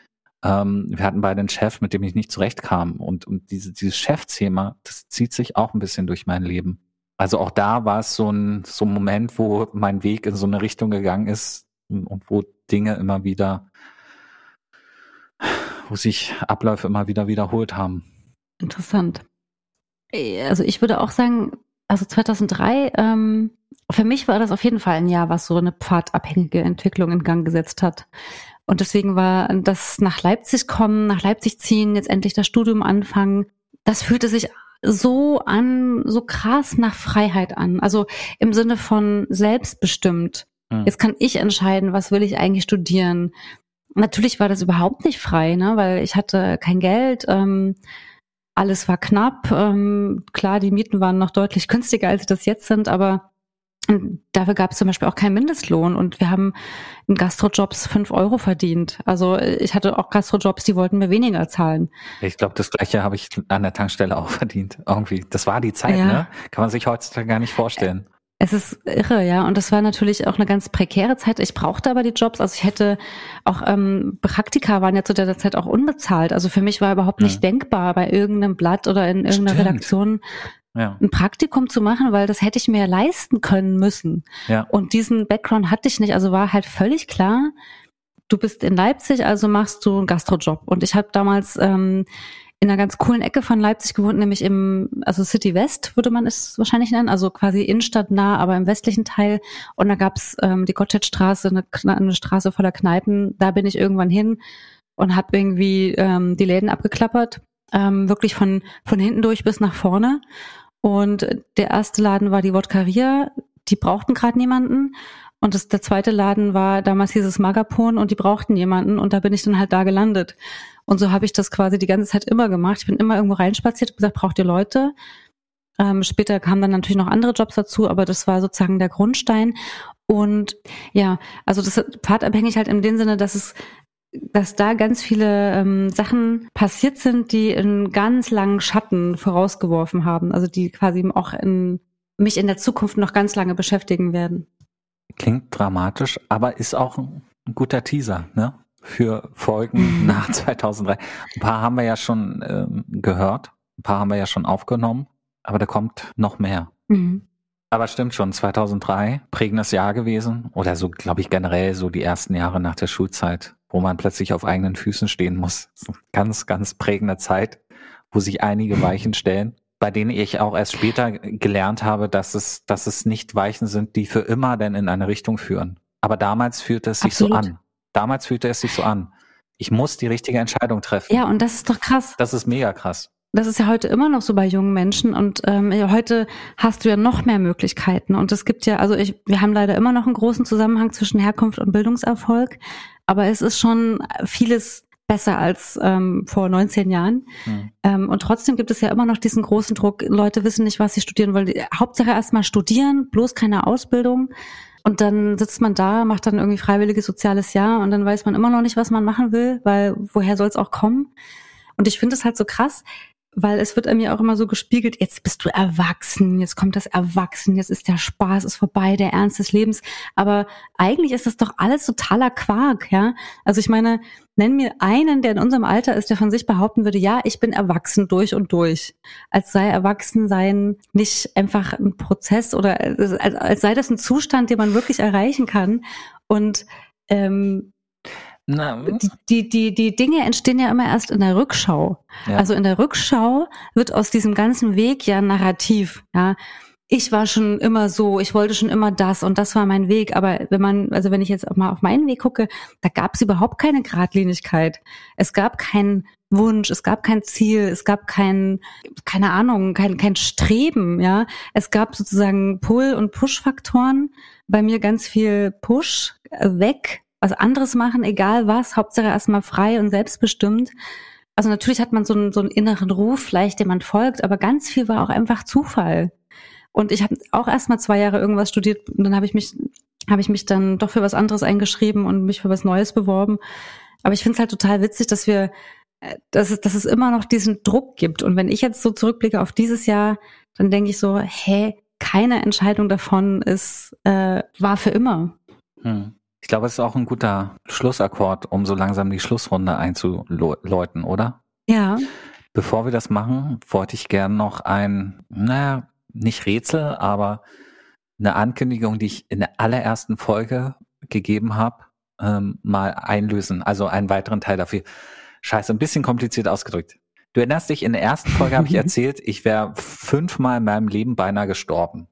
ähm, wir hatten beide einen Chef, mit dem ich nicht zurechtkam. Und, und diese, dieses Chefthema, das zieht sich auch ein bisschen durch mein Leben. Also auch da war es so ein, so ein Moment, wo mein Weg in so eine Richtung gegangen ist und wo Dinge immer wieder, wo sich Abläufe immer wieder wiederholt haben. Interessant. Also ich würde auch sagen, also 2003, ähm, für mich war das auf jeden Fall ein Jahr, was so eine pfadabhängige Entwicklung in Gang gesetzt hat. Und deswegen war das nach Leipzig kommen, nach Leipzig ziehen, jetzt endlich das Studium anfangen. Das fühlte sich so an, so krass nach Freiheit an. Also im Sinne von selbstbestimmt. Mhm. Jetzt kann ich entscheiden, was will ich eigentlich studieren. Natürlich war das überhaupt nicht frei, ne? weil ich hatte kein Geld. Ähm, alles war knapp. Ähm, klar, die Mieten waren noch deutlich günstiger, als sie das jetzt sind, aber Und dafür gab es zum Beispiel auch keinen Mindestlohn und wir haben in Gastrojobs fünf Euro verdient. Also ich hatte auch Gastrojobs, die wollten mir weniger zahlen. Ich glaube, das gleiche habe ich an der Tankstelle auch verdient. Irgendwie. Das war die Zeit, Ja. ne? Kann man sich heutzutage gar nicht vorstellen. Es ist irre, ja. Und das war natürlich auch eine ganz prekäre Zeit. Ich brauchte aber die Jobs. Also ich hätte auch ähm, Praktika waren ja zu der Zeit auch unbezahlt. Also für mich war überhaupt nicht denkbar, bei irgendeinem Blatt oder in irgendeiner Stimmt. Redaktion Ja. ein Praktikum zu machen, weil das hätte ich mir leisten können müssen. Ja. Und diesen Background hatte ich nicht. Also war halt völlig klar, du bist in Leipzig, also machst du einen Gastrojob. Und ich habe damals ähm, in einer ganz coolen Ecke von Leipzig gewohnt, nämlich im, also City West würde man es wahrscheinlich nennen, also quasi innenstadtnah, aber im westlichen Teil. Und da gab's ähm, die Gottschedstraße, eine, eine Straße voller Kneipen. Da bin ich irgendwann hin und habe irgendwie ähm, die Läden abgeklappert, ähm, wirklich von, von hinten durch bis nach vorne. Und der erste Laden war die Wodkaria, die brauchten gerade niemanden. Und das, der zweite Laden war, damals hieß es Magapon und die brauchten jemanden und da bin ich dann halt da gelandet. Und so habe ich das quasi die ganze Zeit immer gemacht. Ich bin immer irgendwo reinspaziert und gesagt, braucht ihr Leute? Ähm, später kamen dann natürlich noch andere Jobs dazu, aber das war sozusagen der Grundstein. Und ja, also das ist pfadabhängig halt in dem Sinne, dass es dass da ganz viele ähm, Sachen passiert sind, die in ganz langen Schatten vorausgeworfen haben, also die quasi auch in, mich in der Zukunft noch ganz lange beschäftigen werden. Klingt dramatisch, aber ist auch ein guter Teaser, ne? Für Folgen nach 2003. Ein paar haben wir ja schon ähm, gehört, ein paar haben wir ja schon aufgenommen, aber da kommt noch mehr. Mhm. Aber stimmt schon, 2003, prägendes Jahr gewesen. Oder so, glaube ich, generell so die ersten Jahre nach der Schulzeit, wo man plötzlich auf eigenen Füßen stehen muss. So Ganz, ganz prägende Zeit, wo sich einige Weichen stellen, bei denen ich auch erst später gelernt habe, dass es, dass es nicht Weichen sind, die für immer denn in eine Richtung führen. Aber damals fühlte es sich so Absolut. an. Damals fühlte es sich so an. Ich muss die richtige Entscheidung treffen. Ja, und das ist doch krass. Das ist mega krass. Das ist ja heute immer noch so bei jungen Menschen und ähm, heute hast du ja noch mehr Möglichkeiten und es gibt ja, also ich, wir haben leider immer noch einen großen Zusammenhang zwischen Herkunft und Bildungserfolg, aber es ist schon vieles besser als ähm, vor 19 Jahren. Hm. Ähm, und trotzdem gibt es ja immer noch diesen großen Druck, Leute wissen nicht, was sie studieren wollen. Hauptsache erstmal studieren, bloß keine Ausbildung. Und dann sitzt man da, macht dann irgendwie freiwilliges soziales Jahr und dann weiß man immer noch nicht, was man machen will, weil woher soll es auch kommen? Und ich finde es halt so krass, weil es wird mir auch immer so gespiegelt, jetzt bist du erwachsen, jetzt kommt das Erwachsen, jetzt ist der Spaß ist vorbei, der Ernst des Lebens. Aber eigentlich ist das doch alles totaler Quark, ja. Also ich meine, nenn mir einen, der in unserem Alter ist, der von sich behaupten würde, ja, ich bin erwachsen durch und durch. Als sei Erwachsensein nicht einfach ein Prozess oder als, als sei das ein Zustand, den man wirklich erreichen kann. Und ähm, Na, die, die, die, Dinge entstehen ja immer erst in der Rückschau. Ja. Also in der Rückschau wird aus diesem ganzen Weg ja Narrativ, ja. Ich war schon immer so, ich wollte schon immer das und das war mein Weg. Aber wenn man, also wenn ich jetzt auch mal auf meinen Weg gucke, da gab es überhaupt keine Geradlinigkeit. Es gab keinen Wunsch, es gab kein Ziel, es gab kein, keine Ahnung, kein, kein Streben, ja. Es gab sozusagen Pull- und Push-Faktoren. Bei mir ganz viel Push, weg, was anderes machen, egal was, Hauptsache erstmal frei und selbstbestimmt. Also natürlich hat man so einen, so einen inneren Ruf, vielleicht dem man folgt, aber ganz viel war auch einfach Zufall. Und ich habe auch erst mal zwei Jahre irgendwas studiert und dann habe ich mich, habe ich mich dann doch für was anderes eingeschrieben und mich für was Neues beworben. Aber ich finde es halt total witzig, dass wir, äh, dass es, dass es immer noch diesen Druck gibt. Und wenn ich jetzt so zurückblicke auf dieses Jahr, dann denke ich so, hä, keine Entscheidung davon ist, äh, war für immer. Hm. Ich glaube, es ist auch ein guter Schlussakkord, um so langsam die Schlussrunde einzuläuten, oder? Ja. Bevor wir das machen, wollte ich gern noch ein, naja, nicht Rätsel, aber eine Ankündigung, die ich in der allerersten Folge gegeben habe, ähm, mal einlösen. Also einen weiteren Teil dafür. Scheiße, ein bisschen kompliziert ausgedrückt. Du erinnerst dich, in der ersten Folge habe ich erzählt, ich wäre fünfmal in meinem Leben beinahe gestorben.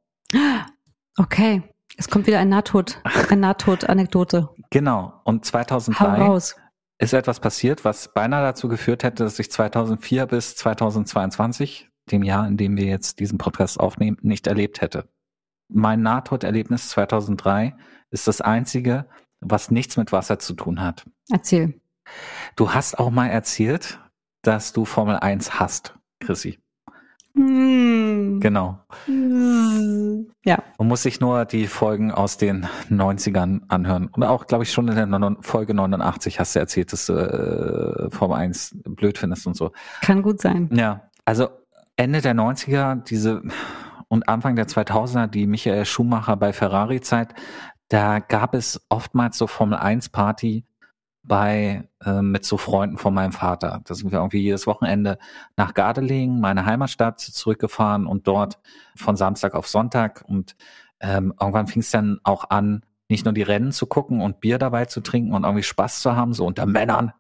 Okay. Es kommt wieder ein Nahtod, eine Nahtod-Anekdote. Genau. Und Hau 2003 raus. ist etwas passiert, was beinahe dazu geführt hätte, dass ich 2004 bis 2022, dem Jahr, in dem wir jetzt diesen Podcast aufnehmen, nicht erlebt hätte. Mein Nahtoderlebnis 2003 ist das einzige, was nichts mit Wasser zu tun hat. Erzähl. Du hast auch mal erzählt, dass du Formel 1 hast, Chrissy. Hm. Genau. Ja. Man muss sich nur die Folgen aus den 90ern anhören. Und auch, glaube ich, schon in der Folge 89 hast du erzählt, dass du äh, Formel 1 blöd findest und so. Kann gut sein. Ja, also Ende der 90er, diese und Anfang der 2000er, die Michael Schumacher bei Ferrari-Zeit, da gab es oftmals so Formel 1 Party bei äh, mit so Freunden von meinem Vater. Da sind wir irgendwie jedes Wochenende nach Gardelegen, meine Heimatstadt, zurückgefahren und dort von Samstag auf Sonntag und ähm, irgendwann fing es dann auch an, nicht nur die Rennen zu gucken und Bier dabei zu trinken und irgendwie Spaß zu haben, so unter Männern,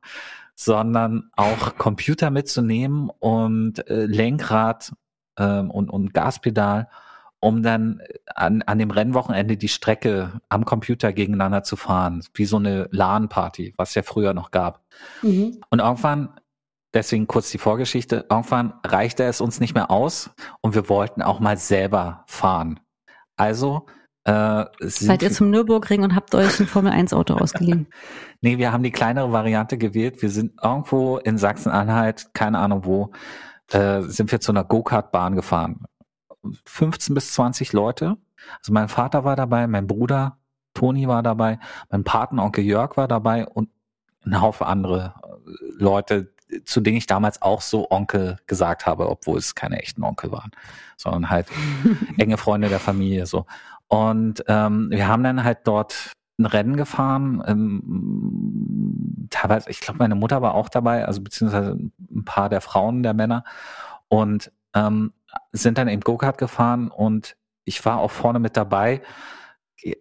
sondern auch Computer mitzunehmen und äh, Lenkrad ähm, und, und Gaspedal, um dann an, an dem Rennwochenende die Strecke am Computer gegeneinander zu fahren, wie so eine LAN-Party, was ja früher noch gab. Mhm. Und irgendwann, deswegen kurz die Vorgeschichte, irgendwann reichte es uns nicht mehr aus und wir wollten auch mal selber fahren. Also äh, Seid ihr zum Nürburgring und habt euch ein Formel-1-Auto ausgeliehen? Nee, wir haben die kleinere Variante gewählt. Wir sind irgendwo in Sachsen-Anhalt, keine Ahnung wo, äh, sind wir zu einer Go-Kart-Bahn gefahren. 15 bis 20 Leute. Also mein Vater war dabei, mein Bruder Toni war dabei, mein Patenonkel Jörg war dabei und ein Haufen andere äh, Leute, zu denen ich damals auch so Onkel gesagt habe, obwohl es keine echten Onkel waren, sondern halt enge Freunde der Familie so. Und ähm, wir haben dann halt dort ein Rennen gefahren. Ähm, teilweise, ich glaube, meine Mutter war auch dabei, also beziehungsweise ein paar der Frauen, der Männer. Und ähm, sind dann eben Go-Kart gefahren und ich war auch vorne mit dabei.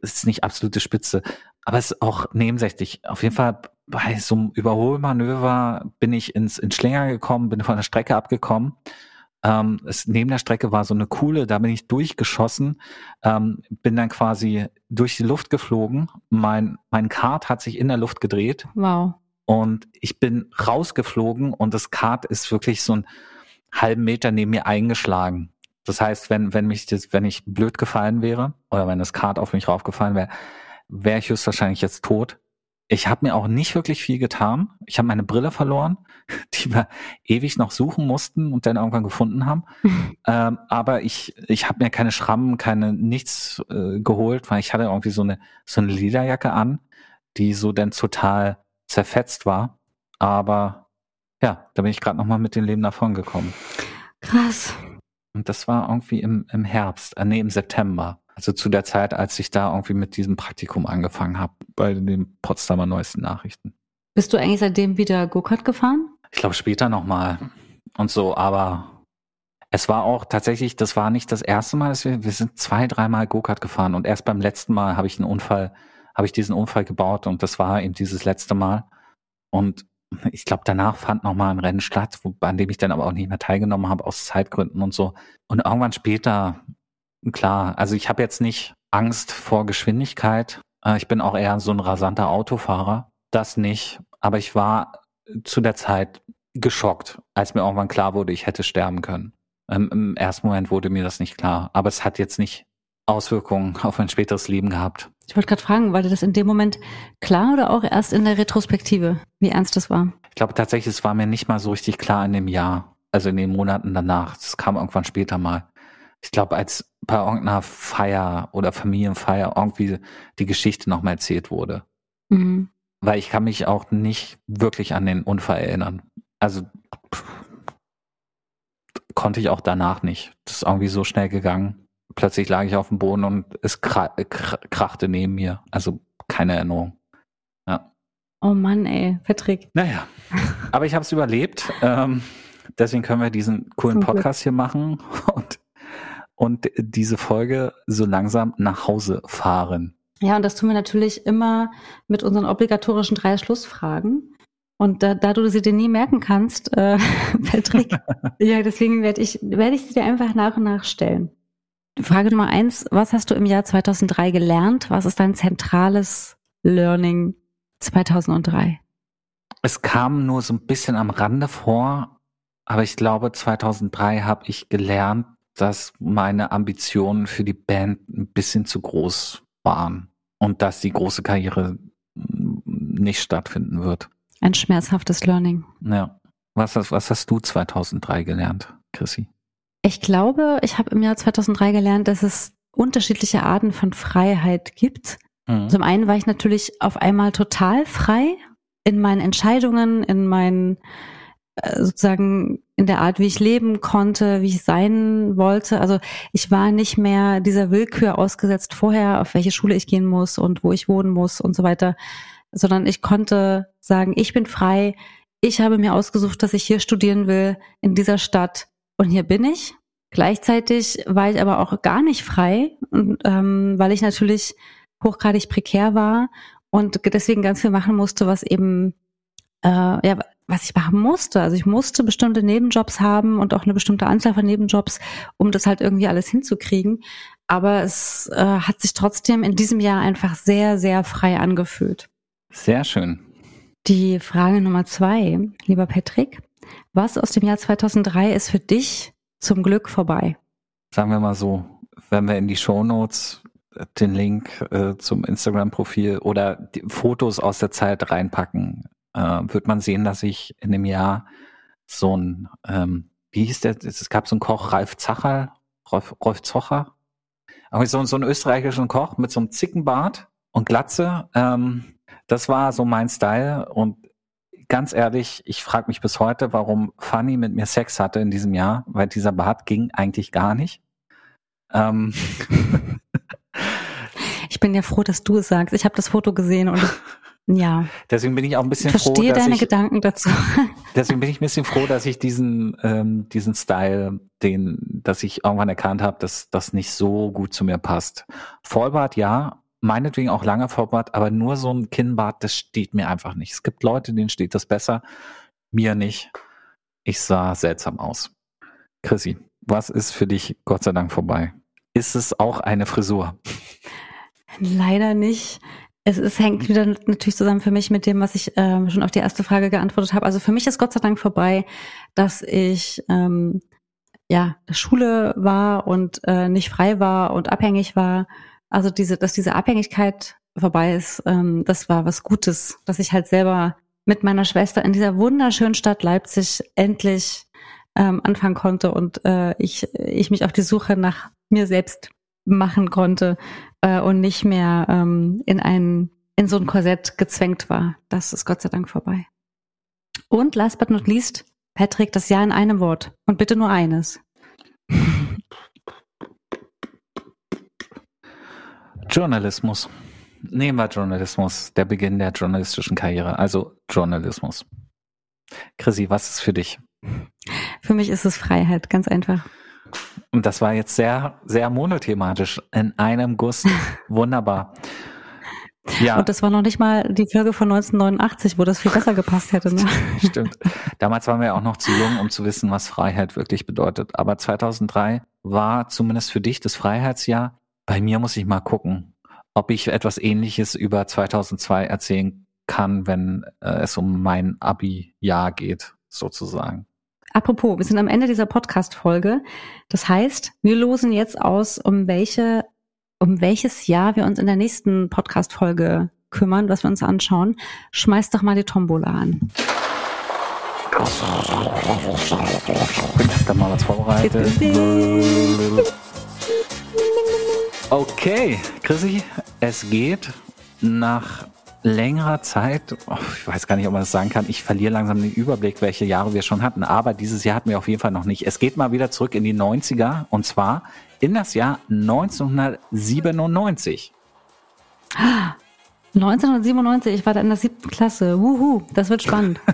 Es ist nicht absolute Spitze, aber es ist auch nebensächlich. Auf jeden Fall bei so einem Überholmanöver bin ich ins, ins Schlinger gekommen, bin von der Strecke abgekommen. Ähm, es, neben der Strecke war so eine Kuhle, da bin ich durchgeschossen, ähm, bin dann quasi durch die Luft geflogen. Mein, mein Kart hat sich in der Luft gedreht Wow. und ich bin rausgeflogen und das Kart ist wirklich so einen halben Meter neben mir eingeschlagen. Das heißt, wenn, wenn mich das, wenn ich blöd gefallen wäre oder wenn das Kart auf mich raufgefallen wäre, wäre ich höchstwahrscheinlich jetzt tot. Ich habe mir auch nicht wirklich viel getan. Ich habe meine Brille verloren, die wir ewig noch suchen mussten und dann irgendwann gefunden haben. ähm, aber ich, ich habe mir keine Schrammen, keine nichts äh, geholt, weil ich hatte irgendwie so eine so eine Lederjacke an, die so dann total zerfetzt war. Aber ja, da bin ich gerade noch mal mit dem Leben davon gekommen. Krass. Und das war irgendwie im, im Herbst, äh, nee, im September. Also zu der Zeit, als ich da irgendwie mit diesem Praktikum angefangen habe, bei den Potsdamer Neuesten Nachrichten. Bist du eigentlich seitdem wieder Go-Kart gefahren? Ich glaube später nochmal und so, aber es war auch tatsächlich, das war nicht das erste Mal, dass wir, wir sind zwei, dreimal Go-Kart gefahren und erst beim letzten Mal habe ich einen Unfall, habe ich diesen Unfall gebaut und das war eben dieses letzte Mal. Und ich glaube, danach fand nochmal ein Rennen statt, wo, an dem ich dann aber auch nicht mehr teilgenommen habe, aus Zeitgründen und so. Und irgendwann später, klar, also ich habe jetzt nicht Angst vor Geschwindigkeit. Äh, Ich bin auch eher so ein rasanter Autofahrer. Das nicht. Aber ich war zu der Zeit geschockt, als mir irgendwann klar wurde, ich hätte sterben können. Im ersten Moment wurde mir das nicht klar. Aber es hat jetzt nicht Auswirkungen auf mein späteres Leben gehabt. Ich wollte gerade fragen, war dir das in dem Moment klar oder auch erst in der Retrospektive, wie ernst das war? Ich glaube tatsächlich, es war mir nicht mal so richtig klar in dem Jahr, also in den Monaten danach. Das kam irgendwann später mal. Ich glaube, als bei irgendeiner Feier oder Familienfeier irgendwie die Geschichte nochmal erzählt wurde. Mhm. Weil ich kann mich auch nicht wirklich an den Unfall erinnern. Also pff, konnte ich auch danach nicht. Das ist irgendwie so schnell gegangen. Plötzlich lag ich auf dem Boden und es kra kr krachte neben mir. Also keine Erinnerung. Oh Mann, ey, Patrick. Naja, aber ich habe es überlebt. Ähm, deswegen können wir diesen coolen Zum Glück. Podcast hier machen und, und diese Folge so langsam nach Hause fahren. Ja, und das tun wir natürlich immer mit unseren obligatorischen drei Schlussfragen. Und da, da du sie dir nie merken kannst, äh, Patrick, ja, deswegen werde ich, werde ich sie dir einfach nach und nach stellen. Frage Nummer eins, was hast du im Jahr 2003 gelernt? Was ist dein zentrales Learning 2003? Es kam nur so ein bisschen am Rande vor, aber ich glaube, 2003 habe ich gelernt, dass meine Ambitionen für die Band ein bisschen zu groß waren und dass die große Karriere nicht stattfinden wird. Ein schmerzhaftes Learning. Ja. Was, hast- was hast du 2003 gelernt, Chrissy? Ich glaube, ich habe im Jahr 2003 gelernt, dass es unterschiedliche Arten von Freiheit gibt. Mhm. Zum einen war ich natürlich auf einmal total frei in meinen Entscheidungen, in meinen äh, sozusagen in der Art, wie ich leben konnte, wie ich sein wollte. Also ich war nicht mehr dieser Willkür ausgesetzt vorher, auf welche Schule ich gehen muss und wo ich wohnen muss und so weiter, sondern ich konnte sagen, ich bin frei, ich habe mir ausgesucht, dass ich hier studieren will, in dieser Stadt und hier bin ich. Gleichzeitig war ich aber auch gar nicht frei, und, ähm, weil ich natürlich hochgradig prekär war und deswegen ganz viel machen musste, was eben äh, ja, was ich machen musste. Also ich musste bestimmte Nebenjobs haben und auch eine bestimmte Anzahl von Nebenjobs, um das halt irgendwie alles hinzukriegen. Aber es äh, hat sich trotzdem in diesem Jahr einfach sehr, sehr frei angefühlt. Sehr schön. Die Frage Nummer zwei, lieber Patrick. Was aus dem Jahr 2003 ist für dich zum Glück vorbei? Sagen wir mal so, wenn wir in die Shownotes den Link äh, zum Instagram-Profil oder Fotos aus der Zeit reinpacken, äh, wird man sehen, dass ich in dem Jahr so ein, ähm, wie hieß der, es gab so einen Koch, Ralf Zacher, Rolf, Rolf Zocher, aber so, so einen österreichischen Koch mit so einem Zickenbart und Glatze. Ähm, das war so mein Style und ganz ehrlich, ich frage mich bis heute, warum Fanny mit mir Sex hatte in diesem Jahr, weil dieser Bart ging eigentlich gar nicht. Ähm, Ich bin ja froh, dass du es sagst. Ich habe das Foto gesehen und ja, deswegen bin ich auch ein bisschen ich froh, verstehe dass deine ich, Gedanken dazu. deswegen bin ich ein bisschen froh, dass ich diesen ähm, diesen Style, den, dass ich irgendwann erkannt habe, dass das nicht so gut zu mir passt. Vollbart ja, meinetwegen auch langer Vollbart, aber nur so ein Kinnbart, das steht mir einfach nicht. Es gibt Leute, denen steht das besser, mir nicht. Ich sah seltsam aus. Chrissy, was ist für dich Gott sei Dank vorbei? Ist es auch eine Frisur? Leider nicht. Es, es hängt wieder natürlich zusammen für mich mit dem, was ich ähm, schon auf die erste Frage geantwortet habe. Also für mich ist Gott sei Dank vorbei, dass ich ähm, ja Schule war und äh, nicht frei war und abhängig war. Also diese, dass diese Abhängigkeit vorbei ist, ähm, das war was Gutes, dass ich halt selber mit meiner Schwester in dieser wunderschönen Stadt Leipzig endlich ähm, anfangen konnte und äh, ich, ich mich auf die Suche nach mir selbst machen konnte äh, und nicht mehr ähm, in ein in so ein Korsett gezwängt war. Das ist Gott sei Dank vorbei. Und last but not least, Patrick, das Jahr in einem Wort und bitte nur eines. Journalismus. Nehmen wir Journalismus, der Beginn der journalistischen Karriere, also Journalismus. Chrissy, was ist für dich? Für mich ist es Freiheit, ganz einfach. Und das war jetzt sehr, sehr monothematisch in einem Guss. Wunderbar. Ja, Und das war noch nicht mal die Folge von 1989, wo das viel besser gepasst hätte. Ne? stimmt. Damals waren wir ja auch noch zu jung, um zu wissen, was Freiheit wirklich bedeutet. Aber 2003 war zumindest für dich das Freiheitsjahr. Bei mir muss ich mal gucken, ob ich etwas Ähnliches über 2002 erzählen kann, wenn äh, es um mein Abi-Jahr geht, sozusagen. Apropos, wir sind am Ende dieser Podcast-Folge. Das heißt, wir losen jetzt aus, um welche, um welches Jahr wir uns in der nächsten Podcast-Folge kümmern, was wir uns anschauen. Schmeiß doch mal die Tombola an. Ich hab da mal was vorbereitet. Okay, Chrissy, es geht nach längerer Zeit, oh, ich weiß gar nicht, ob man das sagen kann, ich verliere langsam den Überblick, welche Jahre wir schon hatten, aber dieses Jahr hatten wir auf jeden Fall noch nicht. Es geht mal wieder zurück in die 90er und zwar in das Jahr 1997. 1997, ich war da in der siebten Klasse. Wuhu, das wird spannend.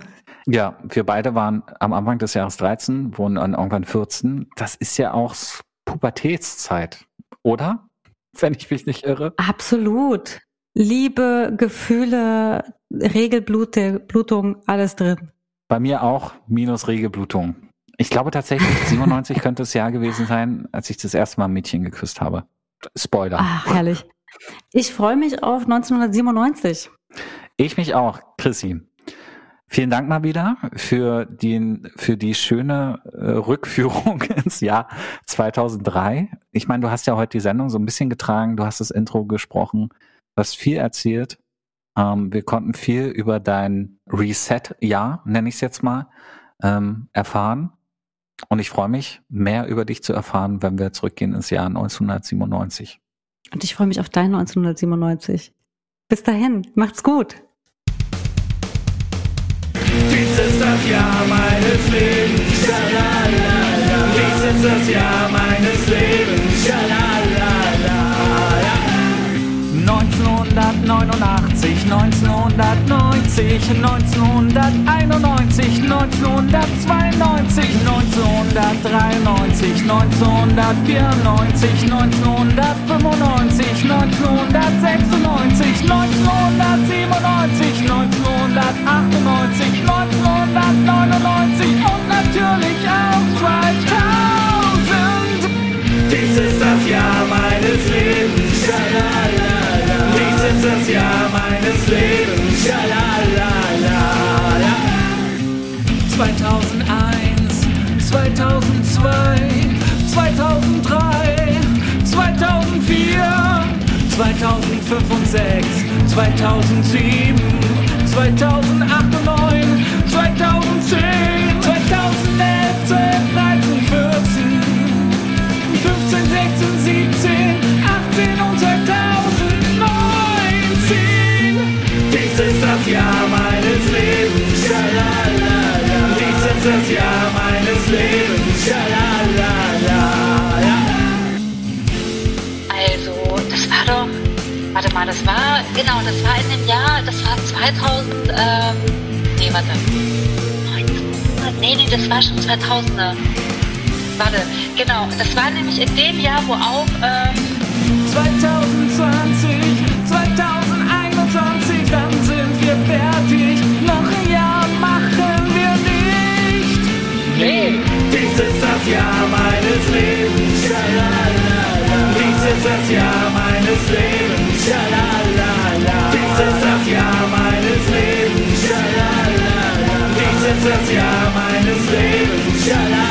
Ja, wir beide waren am Anfang des Jahres 13, wurden dann irgendwann 14. Das ist ja auch Pubertätszeit, oder? Wenn ich mich nicht irre. Absolut. Liebe, Gefühle, Regelblutung, alles drin. Bei mir auch minus Regelblutung. Ich glaube tatsächlich, 97 könnte das Jahr gewesen sein, als ich das erste Mal ein Mädchen geküsst habe. Spoiler. Ach, herrlich. Ich freue mich auf 1997. Ich mich auch, Chrissy. Vielen Dank mal wieder für, den, für die schöne äh, Rückführung ins Jahr 2003. Ich meine, du hast ja heute die Sendung so ein bisschen getragen, du hast das Intro gesprochen, du hast viel erzählt. Ähm, wir konnten viel über dein Reset-Jahr, nenne ich es jetzt mal, ähm, erfahren. Und ich freue mich, mehr über dich zu erfahren, wenn wir zurückgehen ins Jahr 1997. Und ich freue mich auf dein 1997. Bis dahin, macht's gut. Dies ist das Jahr meines Lebens. Schalalala. Dies ist das Jahr meines Lebens. Schalalala. 1989, 1990, 1991, 1992, 1993, 1994, 1995, 1996, 1997, 1998, 1999 und natürlich auch 2000. Dies ist das Jahr meines Lebens. Dies ist das Jahr meines Lebens. Schalalala. 2001, 2002, 2003, 2004, 2005 und 6, 2007, 2008 und 9, 2010, 2011, 12, 13, 14, 15, 16, 17, 18 und das Jahr meines Lebens. Schalalala. Dies ist das Jahr meines Lebens. Schalalala. Also, das war doch. Warte mal, das war. Genau, das war in dem Jahr. Das war 2000. Ähm, nee, warte. 1900, nee, nee, das war schon 2000er. Warte, genau. Das war nämlich in dem Jahr, wo auch. Ähm, 2020, Dies ist das Jahr meines Lebens. Schalala. Dies ist das Jahr meines Lebens. Schalala. Dies ist das Jahr meines Lebens. Schalala. Dies ist das Jahr meines Lebens. Schalala.